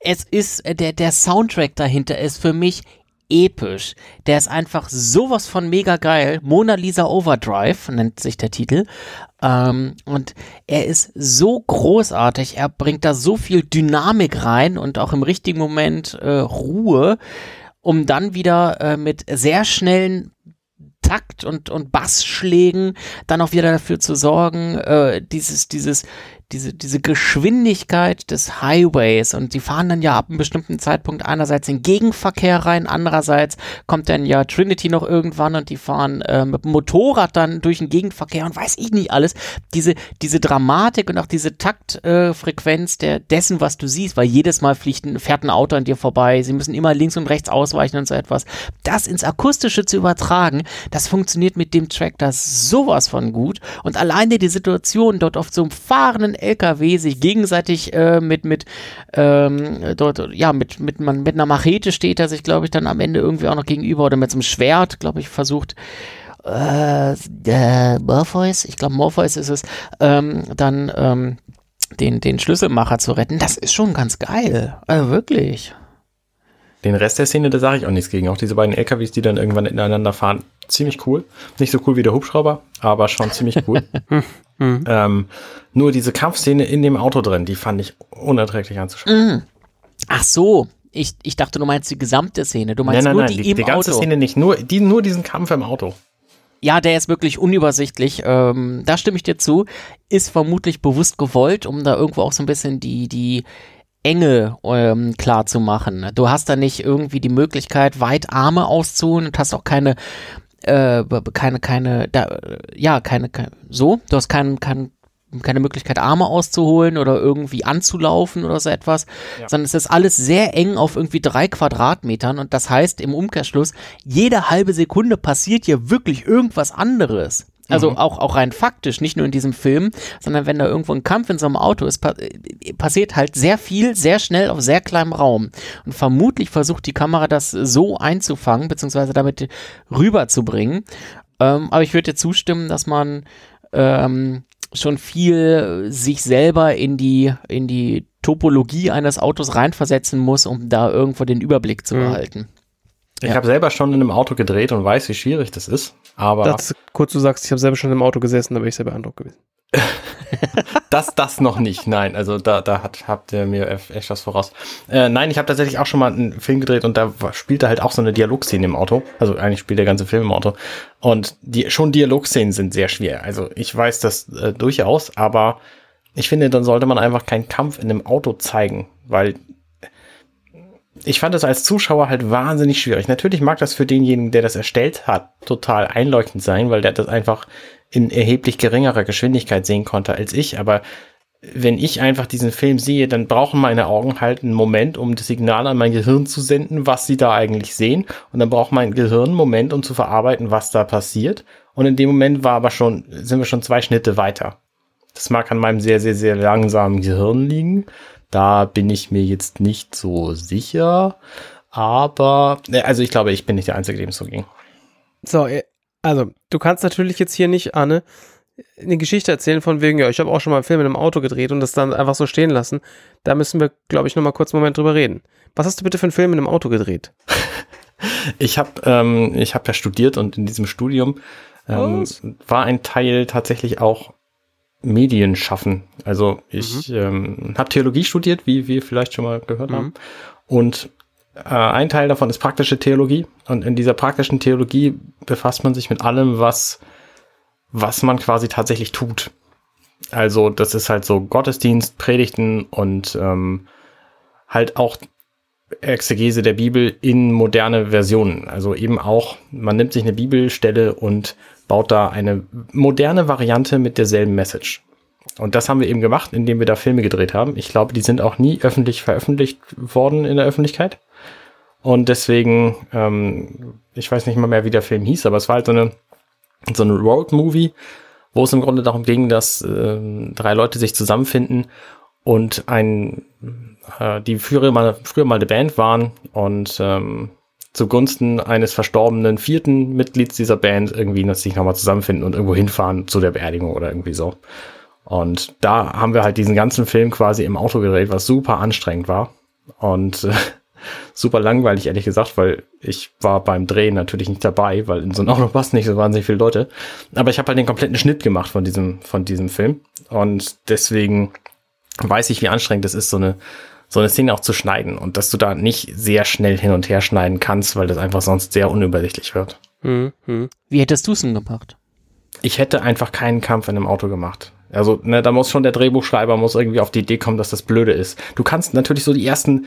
Es ist äh, der der Soundtrack dahinter ist für mich episch. Der ist einfach sowas von mega geil. Mona Lisa Overdrive nennt sich der Titel. Ähm, und er ist so großartig. Er bringt da so viel Dynamik rein und auch im richtigen Moment äh, Ruhe, um dann wieder äh, mit sehr schnellen Takt und, und Bassschlägen dann auch wieder dafür zu sorgen, äh, dieses, dieses, diese, diese Geschwindigkeit des Highways und die fahren dann ja ab einem bestimmten Zeitpunkt einerseits in Gegenverkehr rein, andererseits kommt dann ja Trinity noch irgendwann und die fahren äh, mit dem Motorrad dann durch den Gegenverkehr und weiß ich nicht alles. Diese, diese Dramatik und auch diese Taktfrequenz äh, dessen, was du siehst, weil jedes Mal fliegt ein, fährt ein Auto an dir vorbei, sie müssen immer links und rechts ausweichen und so etwas. Das ins Akustische zu übertragen, das funktioniert mit dem Track da sowas von gut und alleine die Situation dort auf so einem fahrenden LKW sich gegenseitig äh, mit, mit, ähm, dort, ja, mit, mit, man, mit einer Machete steht er sich, glaube ich, dann am Ende irgendwie auch noch gegenüber oder mit so einem Schwert, glaube ich, versucht, äh, äh, Morpheus, ich glaube Morpheus ist es, ähm, dann ähm, den, den Schlüsselmacher zu retten. Das ist schon ganz geil. Also wirklich. Den Rest der Szene, da sage ich auch nichts gegen. Auch diese beiden LKWs, die dann irgendwann ineinander fahren, ziemlich cool. Nicht so cool wie der Hubschrauber, aber schon ziemlich cool. Mhm. Ähm, nur diese Kampfszene in dem Auto drin, die fand ich unerträglich anzuschauen. Mhm. Ach so, ich, ich dachte, du meinst die gesamte Szene. Du meinst nein, nein, nur nein, die, die, die ganze Auto. Szene nicht, nur, die, nur diesen Kampf im Auto. Ja, der ist wirklich unübersichtlich. Ähm, da stimme ich dir zu. Ist vermutlich bewusst gewollt, um da irgendwo auch so ein bisschen die, die Enge ähm, klar zu machen. Du hast da nicht irgendwie die Möglichkeit, weit Arme auszuholen und hast auch keine äh, keine, keine, da, ja, keine, keine, so, du hast keinen, keinen keine Möglichkeit, Arme auszuholen oder irgendwie anzulaufen oder so etwas, ja. sondern es ist alles sehr eng auf irgendwie drei Quadratmetern und das heißt im Umkehrschluss, jede halbe Sekunde passiert hier wirklich irgendwas anderes. Also mhm. auch, auch rein faktisch, nicht nur in diesem Film, sondern wenn da irgendwo ein Kampf in so einem Auto ist, pa passiert halt sehr viel, sehr schnell auf sehr kleinem Raum. Und vermutlich versucht die Kamera das so einzufangen, beziehungsweise damit rüberzubringen. Ähm, aber ich würde dir zustimmen, dass man ähm, schon viel sich selber in die, in die Topologie eines Autos reinversetzen muss, um da irgendwo den Überblick zu mhm. behalten. Ich ja. habe selber schon in einem Auto gedreht und weiß, wie schwierig das ist. Aber das, kurz du sagst, ich habe selber schon im Auto gesessen, da bin ich sehr beeindruckt gewesen. das, das noch nicht, nein. Also da, da hat, habt ihr mir echt was voraus. Äh, nein, ich habe tatsächlich auch schon mal einen Film gedreht und da spielte halt auch so eine Dialogszene im Auto. Also eigentlich spielt der ganze Film im Auto. Und die, schon Dialogszenen sind sehr schwer. Also ich weiß das äh, durchaus, aber ich finde, dann sollte man einfach keinen Kampf in einem Auto zeigen, weil ich fand das als Zuschauer halt wahnsinnig schwierig. Natürlich mag das für denjenigen, der das erstellt hat, total einleuchtend sein, weil der das einfach in erheblich geringerer Geschwindigkeit sehen konnte als ich. Aber wenn ich einfach diesen Film sehe, dann brauchen meine Augen halt einen Moment, um das Signal an mein Gehirn zu senden, was sie da eigentlich sehen. Und dann braucht mein Gehirn einen Moment, um zu verarbeiten, was da passiert. Und in dem Moment war aber schon, sind wir schon zwei Schnitte weiter. Das mag an meinem sehr, sehr, sehr langsamen Gehirn liegen. Da bin ich mir jetzt nicht so sicher. Aber, also ich glaube, ich bin nicht der Einzige, dem es so ging. So, äh, also, du kannst natürlich jetzt hier nicht, Anne, eine Geschichte erzählen von wegen, ja, ich habe auch schon mal einen Film in einem Auto gedreht und das dann einfach so stehen lassen. Da müssen wir, glaube ich, noch mal kurz einen Moment drüber reden. Was hast du bitte für einen Film in einem Auto gedreht? ich habe ähm, ich hab ja studiert und in diesem Studium ähm, war ein Teil tatsächlich auch Medien schaffen. Also ich mhm. ähm, habe Theologie studiert, wie wir vielleicht schon mal gehört mhm. haben. Und äh, ein Teil davon ist praktische Theologie. Und in dieser praktischen Theologie befasst man sich mit allem, was, was man quasi tatsächlich tut. Also das ist halt so Gottesdienst, Predigten und ähm, halt auch Exegese der Bibel in moderne Versionen. Also eben auch, man nimmt sich eine Bibelstelle und baut da eine moderne Variante mit derselben Message. Und das haben wir eben gemacht, indem wir da Filme gedreht haben. Ich glaube, die sind auch nie öffentlich veröffentlicht worden in der Öffentlichkeit. Und deswegen, ähm, ich weiß nicht mal mehr, wie der Film hieß, aber es war halt so eine, so eine Road-Movie, wo es im Grunde darum ging, dass äh, drei Leute sich zusammenfinden und ein, äh, die früher mal, früher mal eine Band waren und ähm, zugunsten eines verstorbenen vierten Mitglieds dieser Band irgendwie sich nochmal zusammenfinden und irgendwo hinfahren zu der Beerdigung oder irgendwie so. Und da haben wir halt diesen ganzen Film quasi im Auto gedreht, was super anstrengend war und äh, super langweilig, ehrlich gesagt, weil ich war beim Drehen natürlich nicht dabei, weil in so einem Auto passen nicht so wahnsinnig viele Leute. Aber ich habe halt den kompletten Schnitt gemacht von diesem, von diesem Film. Und deswegen weiß ich, wie anstrengend es ist, so eine so eine Szene auch zu schneiden und dass du da nicht sehr schnell hin und her schneiden kannst, weil das einfach sonst sehr unübersichtlich wird. Mhm. Wie hättest du es denn gemacht? Ich hätte einfach keinen Kampf in einem Auto gemacht. Also, ne, da muss schon der Drehbuchschreiber muss irgendwie auf die Idee kommen, dass das blöde ist. Du kannst natürlich so die ersten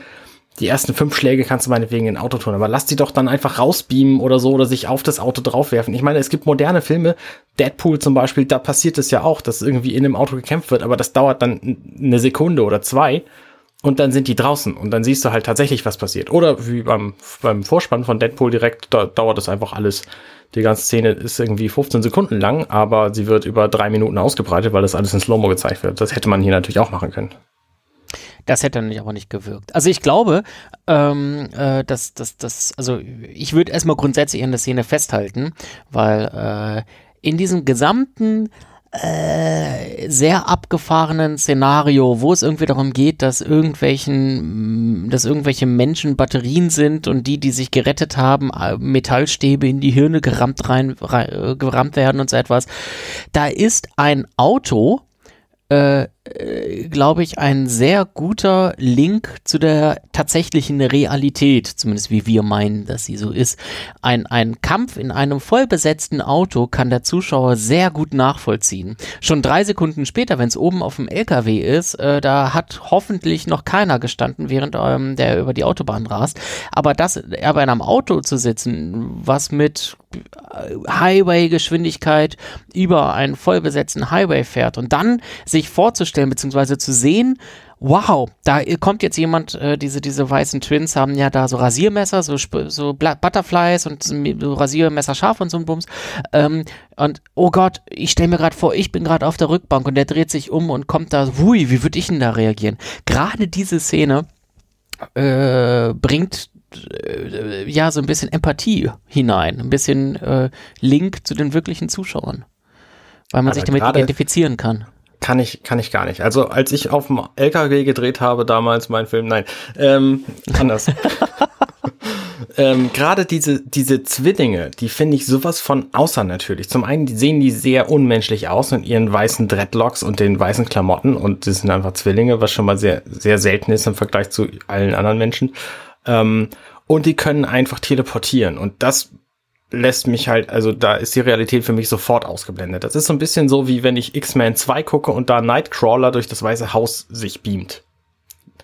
die ersten fünf Schläge kannst du meinetwegen in ein Auto tun, aber lass die doch dann einfach rausbeamen oder so oder sich auf das Auto draufwerfen. Ich meine, es gibt moderne Filme, Deadpool zum Beispiel, da passiert es ja auch, dass irgendwie in einem Auto gekämpft wird, aber das dauert dann eine Sekunde oder zwei und dann sind die draußen und dann siehst du halt tatsächlich, was passiert. Oder wie beim, beim Vorspann von Deadpool direkt, da dauert es einfach alles. Die ganze Szene ist irgendwie 15 Sekunden lang, aber sie wird über drei Minuten ausgebreitet, weil das alles in Slow-Mo gezeigt wird. Das hätte man hier natürlich auch machen können. Das hätte dann aber nicht gewirkt. Also ich glaube, ähm, äh, dass das, also ich würde erstmal grundsätzlich an der Szene festhalten, weil äh, in diesem gesamten äh, sehr abgefahrenen Szenario, wo es irgendwie darum geht, dass irgendwelchen, dass irgendwelche Menschen Batterien sind und die, die sich gerettet haben, äh, Metallstäbe in die Hirne gerammt rein, rein äh, gerammt werden und so etwas. Da ist ein Auto, äh, glaube ich, ein sehr guter Link zu der tatsächlichen Realität, zumindest wie wir meinen, dass sie so ist. Ein, ein Kampf in einem vollbesetzten Auto kann der Zuschauer sehr gut nachvollziehen. Schon drei Sekunden später, wenn es oben auf dem LKW ist, äh, da hat hoffentlich noch keiner gestanden, während ähm, der über die Autobahn rast. Aber das, aber in einem Auto zu sitzen, was mit Highway-Geschwindigkeit über einen vollbesetzten Highway fährt und dann sich vorzustellen bzw. zu sehen, wow, da kommt jetzt jemand, äh, diese, diese weißen Twins haben ja da so Rasiermesser, so, so Butterflies und so Rasiermesser scharf und so ein Bums. Ähm, und oh Gott, ich stelle mir gerade vor, ich bin gerade auf der Rückbank und der dreht sich um und kommt da, wui, wie würde ich denn da reagieren? Gerade diese Szene äh, bringt äh, ja so ein bisschen Empathie hinein, ein bisschen äh, Link zu den wirklichen Zuschauern, weil man Aber sich damit identifizieren kann. Kann ich, kann ich gar nicht. Also als ich auf dem LKW gedreht habe damals, mein Film, nein, ähm, anders. ähm, gerade diese, diese Zwillinge, die finde ich sowas von außernatürlich. Zum einen die sehen die sehr unmenschlich aus mit ihren weißen Dreadlocks und den weißen Klamotten und das sind einfach Zwillinge, was schon mal sehr, sehr selten ist im Vergleich zu allen anderen Menschen. Ähm, und die können einfach teleportieren und das lässt mich halt, also da ist die Realität für mich sofort ausgeblendet. Das ist so ein bisschen so, wie wenn ich X-Men 2 gucke und da Nightcrawler durch das Weiße Haus sich beamt.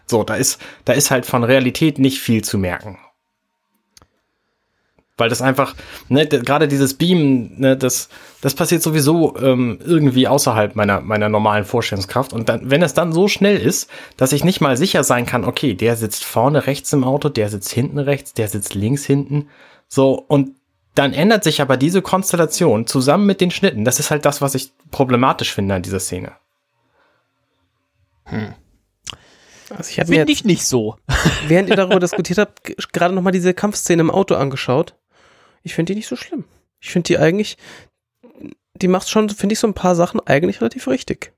So, da ist, da ist halt von Realität nicht viel zu merken. Weil das einfach, ne, gerade dieses Beamen, ne, das, das passiert sowieso ähm, irgendwie außerhalb meiner, meiner normalen Vorstellungskraft. Und dann, wenn es dann so schnell ist, dass ich nicht mal sicher sein kann, okay, der sitzt vorne rechts im Auto, der sitzt hinten rechts, der sitzt links hinten. So, und dann ändert sich aber diese Konstellation zusammen mit den Schnitten. Das ist halt das, was ich problematisch finde an dieser Szene. Hm. Also ich Finde ich nicht so. Während ihr darüber diskutiert habt, gerade nochmal diese Kampfszene im Auto angeschaut. Ich finde die nicht so schlimm. Ich finde die eigentlich, die macht schon, finde ich, so ein paar Sachen eigentlich relativ richtig.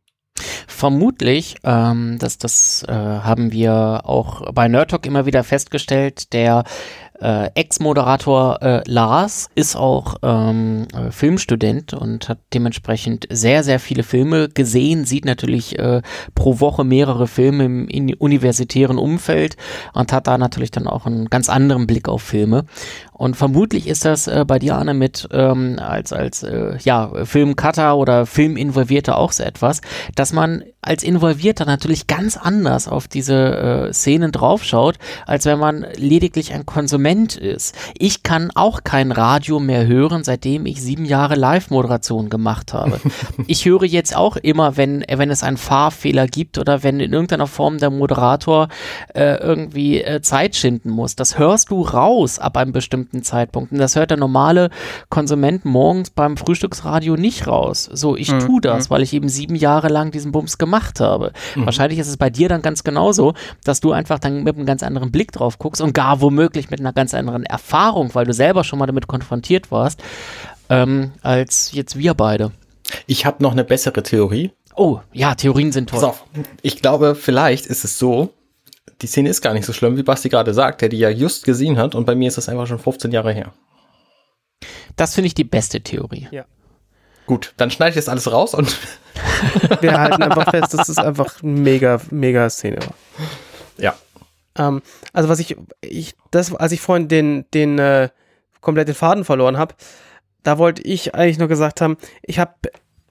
Vermutlich, ähm, das, das äh, haben wir auch bei Nerd Talk immer wieder festgestellt, der äh, Ex-Moderator äh, Lars ist auch ähm, äh, Filmstudent und hat dementsprechend sehr, sehr viele Filme gesehen, sieht natürlich äh, pro Woche mehrere Filme im, im universitären Umfeld und hat da natürlich dann auch einen ganz anderen Blick auf Filme. Und vermutlich ist das äh, bei dir, Anne, mit ähm, als, als äh, ja, Filmcutter oder Filminvolvierter auch so etwas, dass man als Involvierter natürlich ganz anders auf diese äh, Szenen draufschaut, als wenn man lediglich ein Konsument ist. Ich kann auch kein Radio mehr hören, seitdem ich sieben Jahre Live-Moderation gemacht habe. ich höre jetzt auch immer, wenn, wenn es einen Fahrfehler gibt oder wenn in irgendeiner Form der Moderator äh, irgendwie äh, Zeit schinden muss. Das hörst du raus ab einem bestimmten bestimmten Zeitpunkten. Das hört der normale Konsument morgens beim Frühstücksradio nicht raus. So, ich mhm. tue das, mhm. weil ich eben sieben Jahre lang diesen Bums gemacht habe. Mhm. Wahrscheinlich ist es bei dir dann ganz genauso, dass du einfach dann mit einem ganz anderen Blick drauf guckst und gar womöglich mit einer ganz anderen Erfahrung, weil du selber schon mal damit konfrontiert warst, ähm, als jetzt wir beide. Ich habe noch eine bessere Theorie. Oh, ja, Theorien sind toll. So, ich glaube, vielleicht ist es so, die Szene ist gar nicht so schlimm, wie Basti gerade sagt, der die ja just gesehen hat und bei mir ist das einfach schon 15 Jahre her. Das finde ich die beste Theorie. Ja. Gut, dann schneide ich das alles raus und wir halten einfach fest, dass es einfach eine mega, mega Szene war. Ja. Ähm, also was ich, ich, das, als ich vorhin den, den äh, komplett den Faden verloren habe, da wollte ich eigentlich nur gesagt haben, ich habe,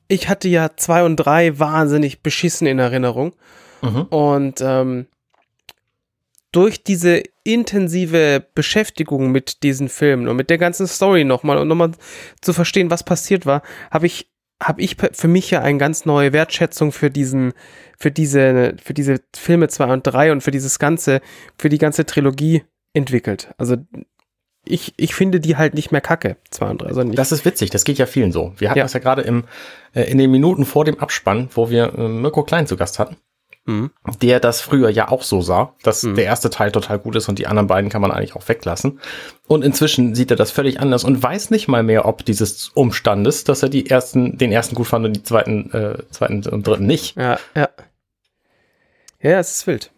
ich hatte ja zwei und drei wahnsinnig beschissen in Erinnerung. Mhm. Und ähm, durch diese intensive Beschäftigung mit diesen Filmen und mit der ganzen Story nochmal und nochmal zu verstehen, was passiert war, habe ich habe ich für mich ja eine ganz neue Wertschätzung für diesen, für diese, für diese Filme 2 und 3 und für dieses ganze, für die ganze Trilogie entwickelt. Also ich, ich finde die halt nicht mehr kacke, 2 und 3. Also nicht. Das ist witzig, das geht ja vielen so. Wir hatten ja. das ja gerade im, äh, in den Minuten vor dem Abspann, wo wir äh, Mirko Klein zu Gast hatten mhm. der das früher ja auch so sah, dass mhm. der erste Teil total gut ist und die anderen beiden kann man eigentlich auch weglassen. Und inzwischen sieht er das völlig anders und weiß nicht mal mehr, ob dieses Umstandes, dass er die ersten, den ersten gut fand und die zweiten, äh, zweiten und dritten nicht. Ja, ja. Ja, es ist wild.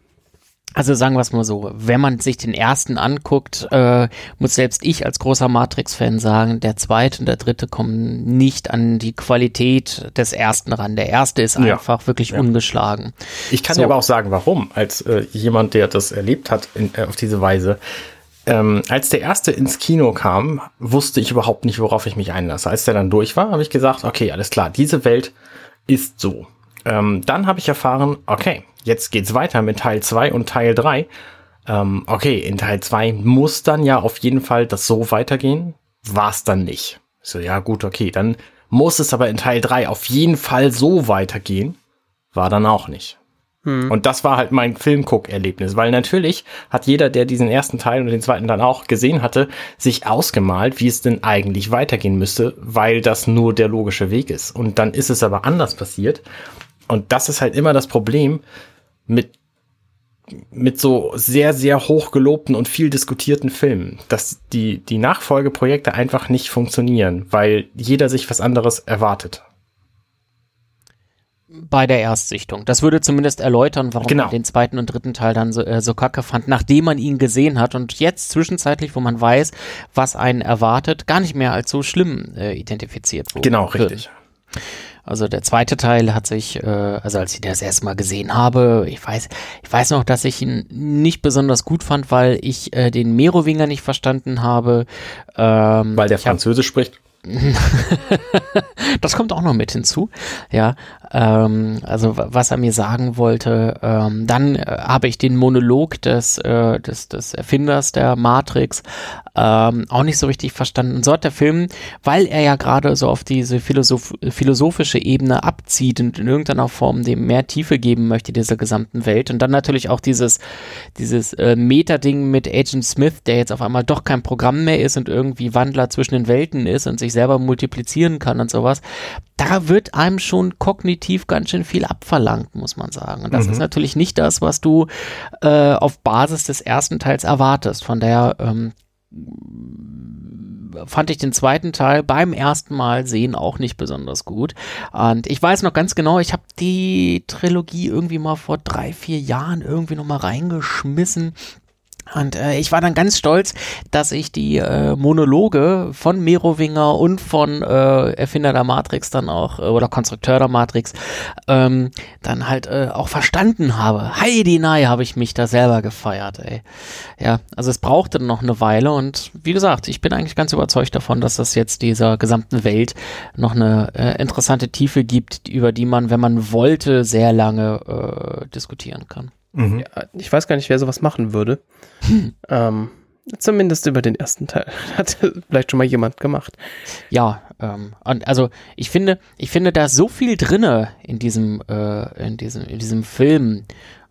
Also sagen wir es mal so, wenn man sich den ersten anguckt, äh, muss selbst ich als großer Matrix-Fan sagen, der zweite und der dritte kommen nicht an die Qualität des ersten ran. Der erste ist ja. einfach wirklich ja. ungeschlagen. Ich kann so. dir aber auch sagen, warum, als äh, jemand, der das erlebt hat in, äh, auf diese Weise. Ähm, als der erste ins Kino kam, wusste ich überhaupt nicht, worauf ich mich einlasse. Als der dann durch war, habe ich gesagt, okay, alles klar, diese Welt ist so. Ähm, dann habe ich erfahren, okay, jetzt geht's weiter mit Teil 2 und Teil 3. Ähm, okay, in Teil 2 muss dann ja auf jeden Fall das so weitergehen. War's dann nicht. So, ja, gut, okay, dann muss es aber in Teil 3 auf jeden Fall so weitergehen. War dann auch nicht. Hm. Und das war halt mein Filmguck-Erlebnis, weil natürlich hat jeder, der diesen ersten Teil und den zweiten dann auch gesehen hatte, sich ausgemalt, wie es denn eigentlich weitergehen müsste, weil das nur der logische Weg ist. Und dann ist es aber anders passiert. Und das ist halt immer das Problem mit mit so sehr, sehr hoch gelobten und viel diskutierten Filmen, dass die, die Nachfolgeprojekte einfach nicht funktionieren, weil jeder sich was anderes erwartet. bei der Erstsichtung. Das würde zumindest erläutern, warum genau. man den zweiten und dritten Teil dann so, äh, so kacke fand, nachdem man ihn gesehen hat und jetzt zwischenzeitlich, wo man weiß, was einen erwartet, gar nicht mehr als so schlimm äh, identifiziert wurde. Genau, richtig. Also der zweite Teil hat sich, äh, also als ich das erste Mal gesehen habe, ich weiß, ich weiß noch, dass ich ihn nicht besonders gut fand, weil ich äh, den Merowinger nicht verstanden habe. Ähm, weil der Französisch spricht. das kommt auch noch mit hinzu. Ja, ähm, also was er mir sagen wollte. Ähm, dann äh, habe ich den Monolog des, äh, des, des Erfinders der Matrix ähm, auch nicht so richtig verstanden. Und so hat der Film, weil er ja gerade so auf diese Philosoph philosophische Ebene abzieht und in irgendeiner Form dem mehr Tiefe geben möchte, dieser gesamten Welt. Und dann natürlich auch dieses, dieses äh, Meta-Ding mit Agent Smith, der jetzt auf einmal doch kein Programm mehr ist und irgendwie Wandler zwischen den Welten ist und sich selber multiplizieren kann und sowas. Da wird einem schon kognitiv ganz schön viel abverlangt, muss man sagen. Und das mhm. ist natürlich nicht das, was du äh, auf Basis des ersten Teils erwartest. Von daher ähm, fand ich den zweiten Teil beim ersten Mal sehen auch nicht besonders gut. Und ich weiß noch ganz genau, ich habe die Trilogie irgendwie mal vor drei, vier Jahren irgendwie noch mal reingeschmissen. Und äh, ich war dann ganz stolz, dass ich die äh, Monologe von Merowinger und von äh, Erfinder der Matrix dann auch, äh, oder Konstrukteur der Matrix, ähm, dann halt äh, auch verstanden habe. Heidi Nei habe ich mich da selber gefeiert, ey. Ja, also es brauchte noch eine Weile und wie gesagt, ich bin eigentlich ganz überzeugt davon, dass das jetzt dieser gesamten Welt noch eine äh, interessante Tiefe gibt, über die man, wenn man wollte, sehr lange äh, diskutieren kann. Mhm. Ja, ich weiß gar nicht, wer sowas machen würde. Hm. Ähm, zumindest über den ersten Teil. Hat vielleicht schon mal jemand gemacht. Ja, ähm, und also ich finde, ich finde, da so viel drinne in diesem, äh, in diesem, in diesem Film.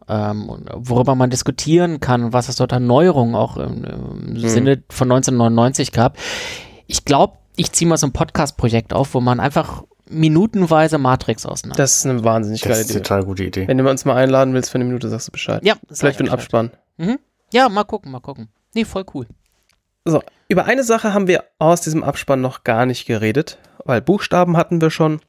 Ähm, worüber man diskutieren kann, was es dort an Neuerungen auch im, im mhm. Sinne von 1999 gab. Ich glaube, ich ziehe mal so ein Podcast-Projekt auf, wo man einfach minutenweise Matrix auseinander. Das ist eine wahnsinnig geile Idee. Das ist eine total gute Idee. Wenn du uns mal einladen willst für eine Minute, sagst du Bescheid. Ja. Vielleicht für den Abspann. Mhm. Ja, mal gucken, mal gucken. Nee, voll cool. So, über eine Sache haben wir aus diesem Abspann noch gar nicht geredet, weil Buchstaben hatten wir schon.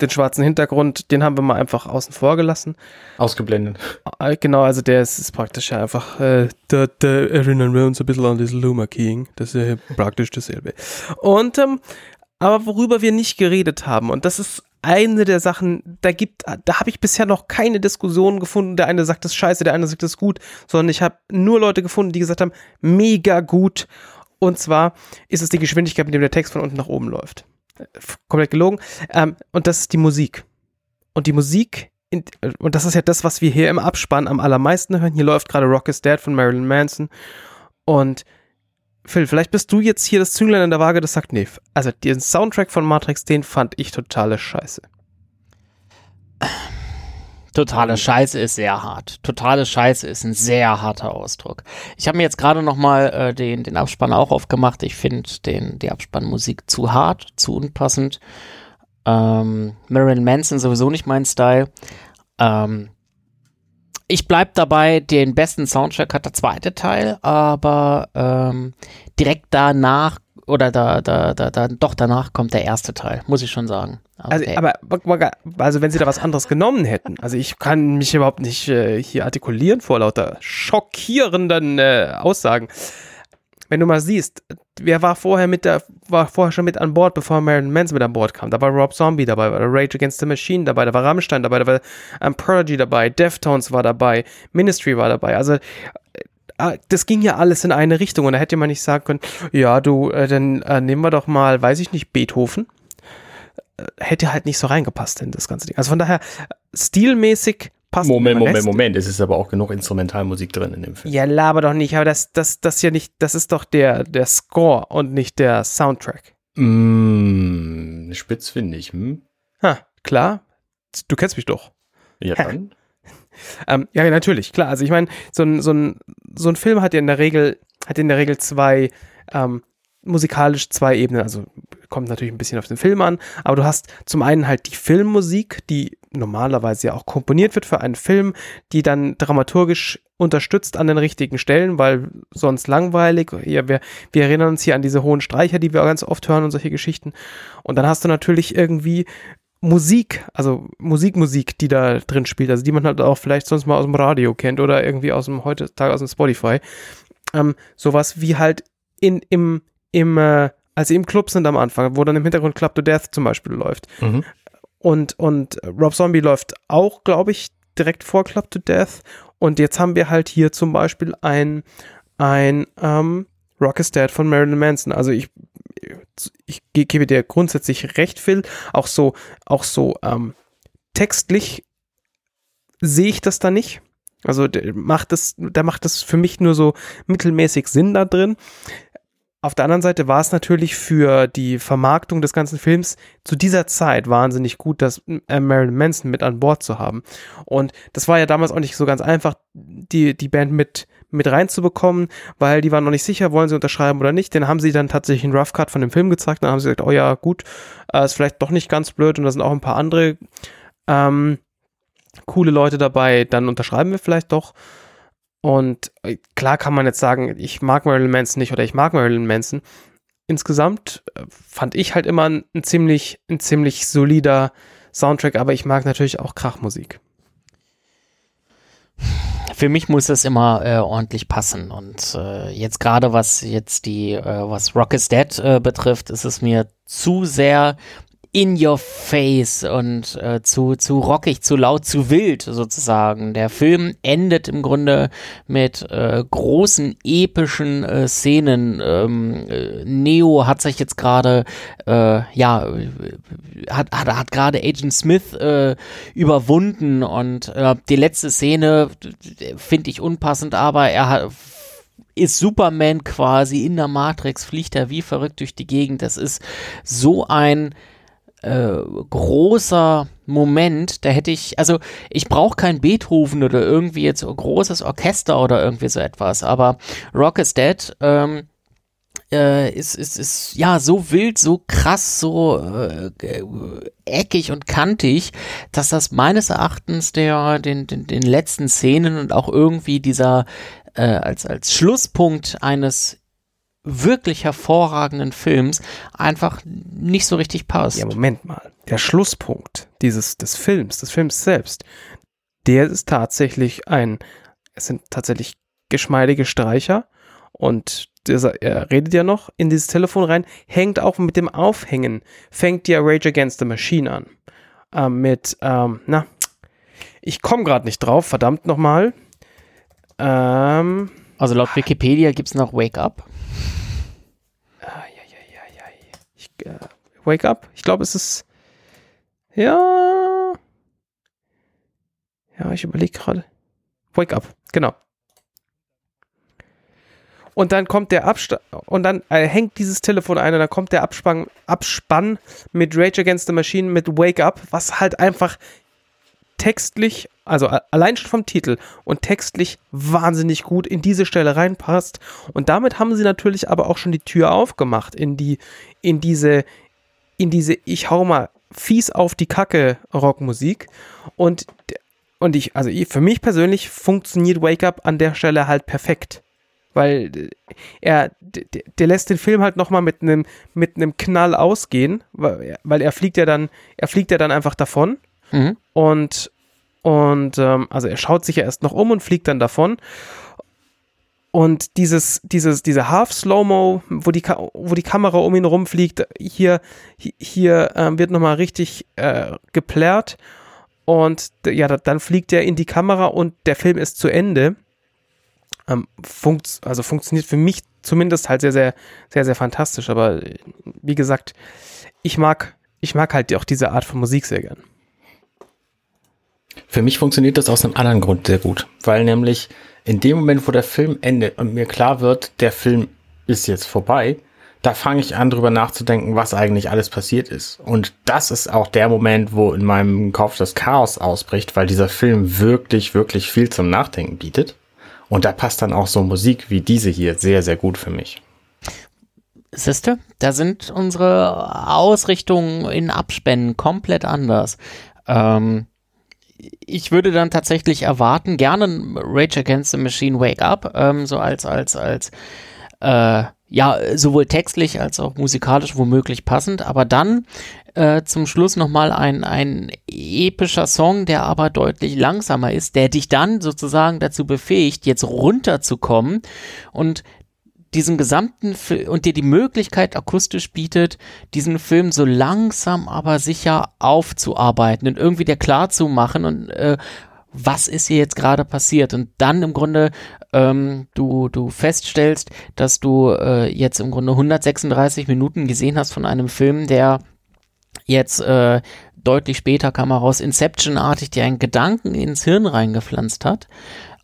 Den schwarzen Hintergrund, den haben wir mal einfach außen vor gelassen. Ausgeblendet. Ah, genau, also der ist, ist praktisch ja einfach, äh, da, da erinnern wir uns ein bisschen an das Luma Keying. Das ist ja praktisch dasselbe. Und ähm, aber worüber wir nicht geredet haben, und das ist eine der Sachen, da gibt, da habe ich bisher noch keine Diskussion gefunden, der eine sagt das scheiße, der andere sagt das gut, sondern ich habe nur Leute gefunden, die gesagt haben, mega gut. Und zwar ist es die Geschwindigkeit, mit der der Text von unten nach oben läuft. Komplett gelogen. Ähm, und das ist die Musik. Und die Musik, in, und das ist ja das, was wir hier im Abspann am allermeisten hören. Hier läuft gerade Rock is Dead von Marilyn Manson. Und Phil, vielleicht bist du jetzt hier das Zünglein in der Waage, das sagt, nee, also den Soundtrack von Matrix, den fand ich totale Scheiße. Totale Scheiße ist sehr hart. Totale Scheiße ist ein sehr harter Ausdruck. Ich habe mir jetzt gerade noch mal äh, den, den Abspann auch aufgemacht. Ich finde die Abspannmusik zu hart, zu unpassend. Ähm, Marilyn Manson sowieso nicht mein Style. Ähm, ich bleib dabei, den besten Soundtrack hat der zweite Teil, aber ähm, direkt danach oder da, da, da, da, doch danach kommt der erste Teil, muss ich schon sagen. Also, aber, also wenn sie da was anderes genommen hätten, also ich kann mich überhaupt nicht äh, hier artikulieren vor lauter schockierenden äh, Aussagen wenn du mal siehst, wer war vorher mit der, war vorher schon mit an Bord, bevor Marilyn Manson mit an Bord kam? Da war Rob Zombie dabei, da war Rage Against the Machine dabei, da war Rammstein dabei, da war um, Prodigy dabei, Deftones war dabei, Ministry war dabei. Also äh, ah, das ging ja alles in eine Richtung und da hätte man nicht sagen können, ja, du, äh, dann äh, nehmen wir doch mal, weiß ich nicht, Beethoven. Äh, hätte halt nicht so reingepasst in das ganze Ding. Also von daher, stilmäßig passt. Moment, Moment, Moment. Es ist aber auch genug Instrumentalmusik drin in dem Film. Ja, laber doch nicht. Aber das, das, das ja nicht, das ist doch der, der Score und nicht der Soundtrack. Mm, spitz finde ich. Hm? Ha, klar. Du kennst mich doch. Ja, dann. ähm, ja, natürlich, klar. Also ich meine, so ein, so, ein, so ein Film hat ja in der Regel, hat in der Regel zwei, ähm, musikalisch zwei Ebenen. Also kommt natürlich ein bisschen auf den Film an, aber du hast zum einen halt die Filmmusik, die normalerweise ja auch komponiert wird für einen Film, die dann dramaturgisch unterstützt an den richtigen Stellen, weil sonst langweilig. Ja, wir, wir erinnern uns hier an diese hohen Streicher, die wir ganz oft hören und solche Geschichten. Und dann hast du natürlich irgendwie Musik, also Musik, Musik, die da drin spielt, also die man halt auch vielleicht sonst mal aus dem Radio kennt oder irgendwie aus dem heutzutage aus dem Spotify. Ähm, sowas wie halt in, im, im, äh, als sie im Club sind am Anfang, wo dann im Hintergrund Club to Death zum Beispiel läuft. Mhm. Und, und Rob Zombie läuft auch, glaube ich, direkt vor Club to Death. Und jetzt haben wir halt hier zum Beispiel ein, ein ähm, Rock is Dead von Marilyn Manson. Also ich ich gebe dir grundsätzlich recht, Phil. Auch so, auch so ähm, textlich sehe ich das da nicht. Also der macht das, da macht das für mich nur so mittelmäßig Sinn da drin. Auf der anderen Seite war es natürlich für die Vermarktung des ganzen Films zu dieser Zeit wahnsinnig gut, das äh, Marilyn Manson mit an Bord zu haben. Und das war ja damals auch nicht so ganz einfach, die, die Band mit, mit reinzubekommen, weil die waren noch nicht sicher, wollen sie unterschreiben oder nicht. Den haben sie dann tatsächlich einen Rough Cut von dem Film gezeigt. Dann haben sie gesagt, oh ja, gut, äh, ist vielleicht doch nicht ganz blöd und da sind auch ein paar andere ähm, coole Leute dabei. Dann unterschreiben wir vielleicht doch. Und äh, klar kann man jetzt sagen, ich mag Marilyn Manson nicht oder ich mag Marilyn Manson. Insgesamt äh, fand ich halt immer ein, ziemlich, ein ziemlich solider Soundtrack, aber ich mag natürlich auch Krachmusik für mich muss das immer äh, ordentlich passen. Und äh, jetzt gerade was jetzt die, äh, was Rock is Dead äh, betrifft, ist es mir zu sehr in your face und äh, zu, zu rockig, zu laut, zu wild sozusagen. Der Film endet im Grunde mit äh, großen epischen äh, Szenen. Ähm, äh, Neo hat sich jetzt gerade, äh, ja, hat, hat, hat gerade Agent Smith äh, überwunden und die letzte Szene finde ich unpassend, aber er hat ist Superman quasi in der Matrix, fliegt er wie verrückt durch die Gegend. Das ist so ein äh, großer Moment, da hätte ich, also ich brauche kein Beethoven oder irgendwie jetzt großes Orchester oder irgendwie so etwas, aber Rock is Dead ähm, äh, ist, ist, ist ja so wild, so krass, so äh, eckig und kantig, dass das meines Erachtens der, den, den, den letzten Szenen und auch irgendwie dieser äh, als, als Schlusspunkt eines wirklich hervorragenden Films einfach nicht so richtig passt. Ja, Moment mal. Der Schlusspunkt dieses, des Films, des Films selbst, der ist tatsächlich ein, es sind tatsächlich geschmeidige Streicher und dieser, er redet ja noch in dieses Telefon rein, hängt auch mit dem Aufhängen, fängt ja Rage Against the Machine an. Ähm, mit, ähm, na, ich komme gerade nicht drauf, verdammt nochmal. Ähm, also laut Wikipedia gibt es noch Wake Up. Äh, Wake Up. Ich glaube, es ist. Ja. Ja, ich überlege gerade. Wake Up, genau. Und dann kommt der Abspann und dann äh, hängt dieses Telefon ein und dann kommt der Abspann, Abspann mit Rage Against the Machine mit Wake Up, was halt einfach textlich, also allein schon vom Titel und textlich wahnsinnig gut in diese Stelle reinpasst. Und damit haben sie natürlich aber auch schon die Tür aufgemacht in die, in diese, in diese, ich hau mal fies auf die Kacke Rockmusik. Und, und ich, also für mich persönlich funktioniert Wake Up an der Stelle halt perfekt. Weil er, der, lässt den Film halt nochmal mit einem mit einem Knall ausgehen, weil, weil er fliegt ja dann, er fliegt ja dann einfach davon Mhm. Und, und ähm, also er schaut sich ja erst noch um und fliegt dann davon. Und dieses, dieses, diese Half-Slow-Mo, wo die, wo die Kamera um ihn rumfliegt, hier, hier ähm, wird nochmal richtig äh, geplärrt. Und ja, dann fliegt er in die Kamera und der Film ist zu Ende. Ähm, funkt, also funktioniert für mich zumindest halt sehr, sehr, sehr, sehr fantastisch. Aber wie gesagt, ich mag, ich mag halt auch diese Art von Musik sehr gern. Für mich funktioniert das aus einem anderen Grund sehr gut, weil nämlich in dem Moment, wo der Film endet und mir klar wird, der Film ist jetzt vorbei, da fange ich an, drüber nachzudenken, was eigentlich alles passiert ist. Und das ist auch der Moment, wo in meinem Kopf das Chaos ausbricht, weil dieser Film wirklich, wirklich viel zum Nachdenken bietet. Und da passt dann auch so Musik wie diese hier sehr, sehr gut für mich. Siehste, da sind unsere Ausrichtungen in Abspännen komplett anders. Ähm, ich würde dann tatsächlich erwarten, gerne Rage Against the Machine Wake Up, ähm, so als, als, als, äh, ja, sowohl textlich als auch musikalisch womöglich passend, aber dann äh, zum Schluss nochmal ein, ein epischer Song, der aber deutlich langsamer ist, der dich dann sozusagen dazu befähigt, jetzt runterzukommen und diesen gesamten Film und dir die Möglichkeit akustisch bietet, diesen Film so langsam aber sicher aufzuarbeiten und irgendwie dir klar zu machen und äh, was ist hier jetzt gerade passiert? Und dann im Grunde ähm, du, du feststellst, dass du äh, jetzt im Grunde 136 Minuten gesehen hast von einem Film, der jetzt äh, deutlich später kam heraus, Inception-artig dir einen Gedanken ins Hirn reingepflanzt hat.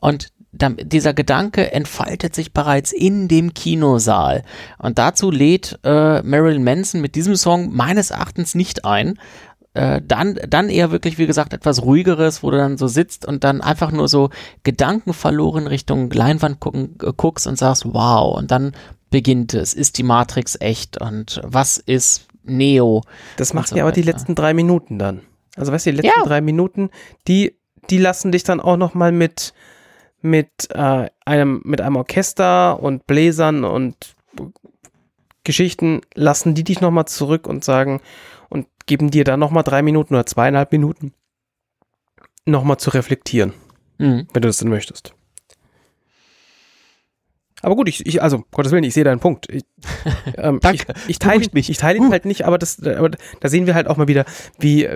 Und dieser Gedanke entfaltet sich bereits in dem Kinosaal. Und dazu lädt äh, Marilyn Manson mit diesem Song meines Erachtens nicht ein, äh, dann, dann eher wirklich, wie gesagt, etwas ruhigeres, wo du dann so sitzt und dann einfach nur so Gedanken verloren Richtung Leinwand gucken, äh, guckst und sagst, wow, und dann beginnt es, ist die Matrix echt und was ist Neo? Das macht so ja aber die letzten drei Minuten dann. Also weißt du, die letzten ja. drei Minuten, die, die lassen dich dann auch nochmal mit, mit, äh, einem, mit einem Orchester und Bläsern und Geschichten, lassen die dich nochmal zurück und sagen, und geben dir dann nochmal drei Minuten oder zweieinhalb Minuten nochmal zu reflektieren, mhm. wenn du das denn möchtest. Aber gut, ich, ich also, Gottes Willen, ich sehe deinen Punkt. Ich, ähm, ich, ich teile ihn, ich teile ihn halt nicht, aber das, aber da sehen wir halt auch mal wieder, wie,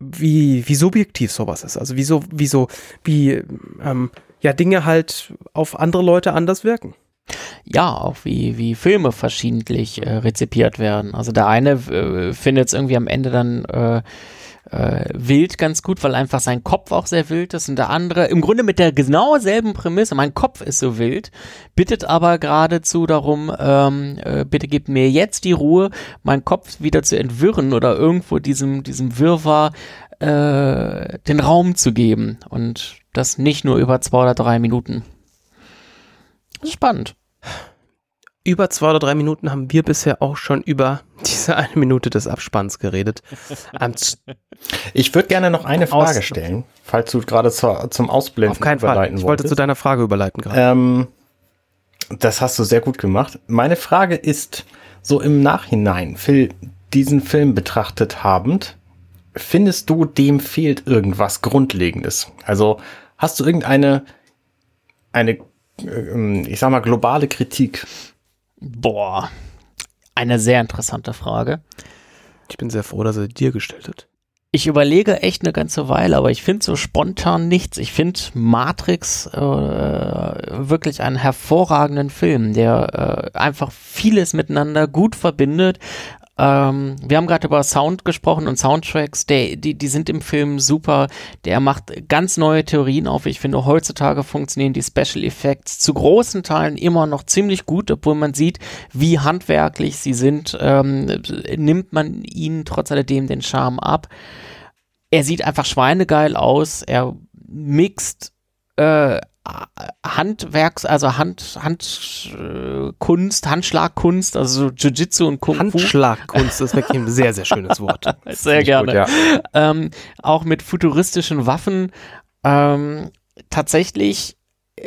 wie, wie subjektiv sowas ist. Also wie so, wie so, wie, ähm, ja, Dinge halt auf andere Leute anders wirken ja, auch wie, wie Filme verschiedentlich äh, rezipiert werden. Also der eine äh, findet es irgendwie am Ende dann äh, äh, wild ganz gut, weil einfach sein Kopf auch sehr wild ist und der andere im Grunde mit der genau selben Prämisse, mein Kopf ist so wild, bittet aber geradezu darum, ähm, äh, bitte gib mir jetzt die Ruhe, meinen Kopf wieder zu entwirren oder irgendwo diesem, diesem Wirrwarr äh, den Raum zu geben und das nicht nur über zwei oder drei Minuten. Spannend über zwei oder drei Minuten haben wir bisher auch schon über diese eine Minute des Abspanns geredet. Ähm, ich würde gerne noch eine Frage stellen, falls du gerade zum Ausblenden Auf keinen Fall. Ich wollte zu deiner Frage überleiten gerade. Ähm, das hast du sehr gut gemacht. Meine Frage ist, so im Nachhinein, Phil, diesen Film betrachtet habend, findest du, dem fehlt irgendwas Grundlegendes? Also hast du irgendeine, eine, äh, ich sag mal, globale Kritik Boah, eine sehr interessante Frage. Ich bin sehr froh, dass er dir gestellt hat. Ich überlege echt eine ganze Weile, aber ich finde so spontan nichts. Ich finde Matrix äh, wirklich einen hervorragenden Film, der äh, einfach vieles miteinander gut verbindet, ähm, wir haben gerade über Sound gesprochen und Soundtracks, der, die, die sind im Film super. Der macht ganz neue Theorien auf. Ich finde, heutzutage funktionieren die Special Effects zu großen Teilen immer noch ziemlich gut, obwohl man sieht, wie handwerklich sie sind. Ähm, nimmt man ihnen trotz alledem den Charme ab. Er sieht einfach schweinegeil aus. Er mixt äh, Handwerks, also Hand, Handkunst, Handschlagkunst, also Jiu-Jitsu und Kung Fu. Handschlagkunst ist wirklich ein sehr, sehr schönes Wort. sehr gerne. Gut, ja. ähm, auch mit futuristischen Waffen. Ähm, tatsächlich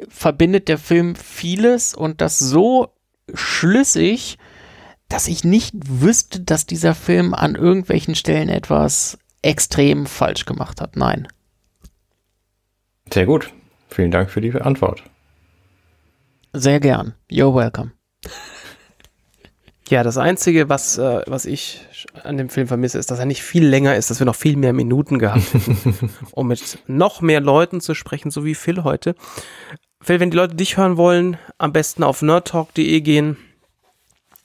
verbindet der Film vieles und das so schlüssig, dass ich nicht wüsste, dass dieser Film an irgendwelchen Stellen etwas extrem falsch gemacht hat. Nein. Sehr gut. Vielen Dank für die Antwort. Sehr gern. You're welcome. Ja, das Einzige, was, äh, was ich an dem Film vermisse, ist, dass er nicht viel länger ist, dass wir noch viel mehr Minuten gehabt hätten, um mit noch mehr Leuten zu sprechen, so wie Phil heute. Phil, wenn die Leute dich hören wollen, am besten auf nerdtalk.de gehen.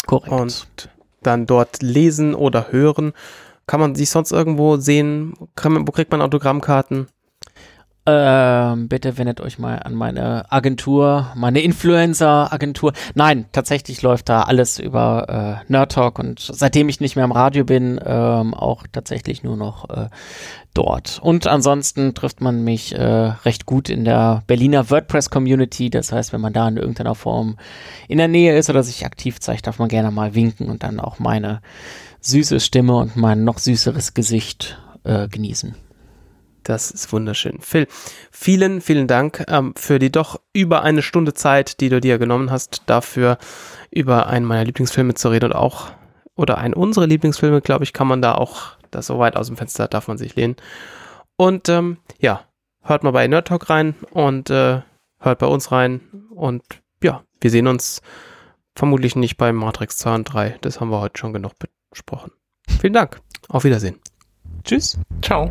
Korrekt. Und dann dort lesen oder hören. Kann man sich sonst irgendwo sehen? wo kriegt man Autogrammkarten? Ähm, bitte wendet euch mal an meine Agentur, meine Influencer-Agentur. Nein, tatsächlich läuft da alles über äh, Nerd Talk und seitdem ich nicht mehr im Radio bin, ähm, auch tatsächlich nur noch äh, dort. Und ansonsten trifft man mich äh, recht gut in der Berliner WordPress-Community. Das heißt, wenn man da in irgendeiner Form in der Nähe ist oder sich aktiv zeigt, darf man gerne mal winken und dann auch meine süße Stimme und mein noch süßeres Gesicht äh, genießen. Das ist wunderschön. Phil, vielen, vielen Dank ähm, für die doch über eine Stunde Zeit, die du dir genommen hast, dafür über einen meiner Lieblingsfilme zu reden und auch, oder einen unserer Lieblingsfilme, glaube ich, kann man da auch, das so weit aus dem Fenster darf man sich lehnen. Und ähm, ja, hört mal bei Nerd Talk rein und äh, hört bei uns rein. Und ja, wir sehen uns vermutlich nicht beim Matrix 2 und 3. Das haben wir heute schon genug besprochen. Vielen Dank. Auf Wiedersehen. Tschüss. Ciao.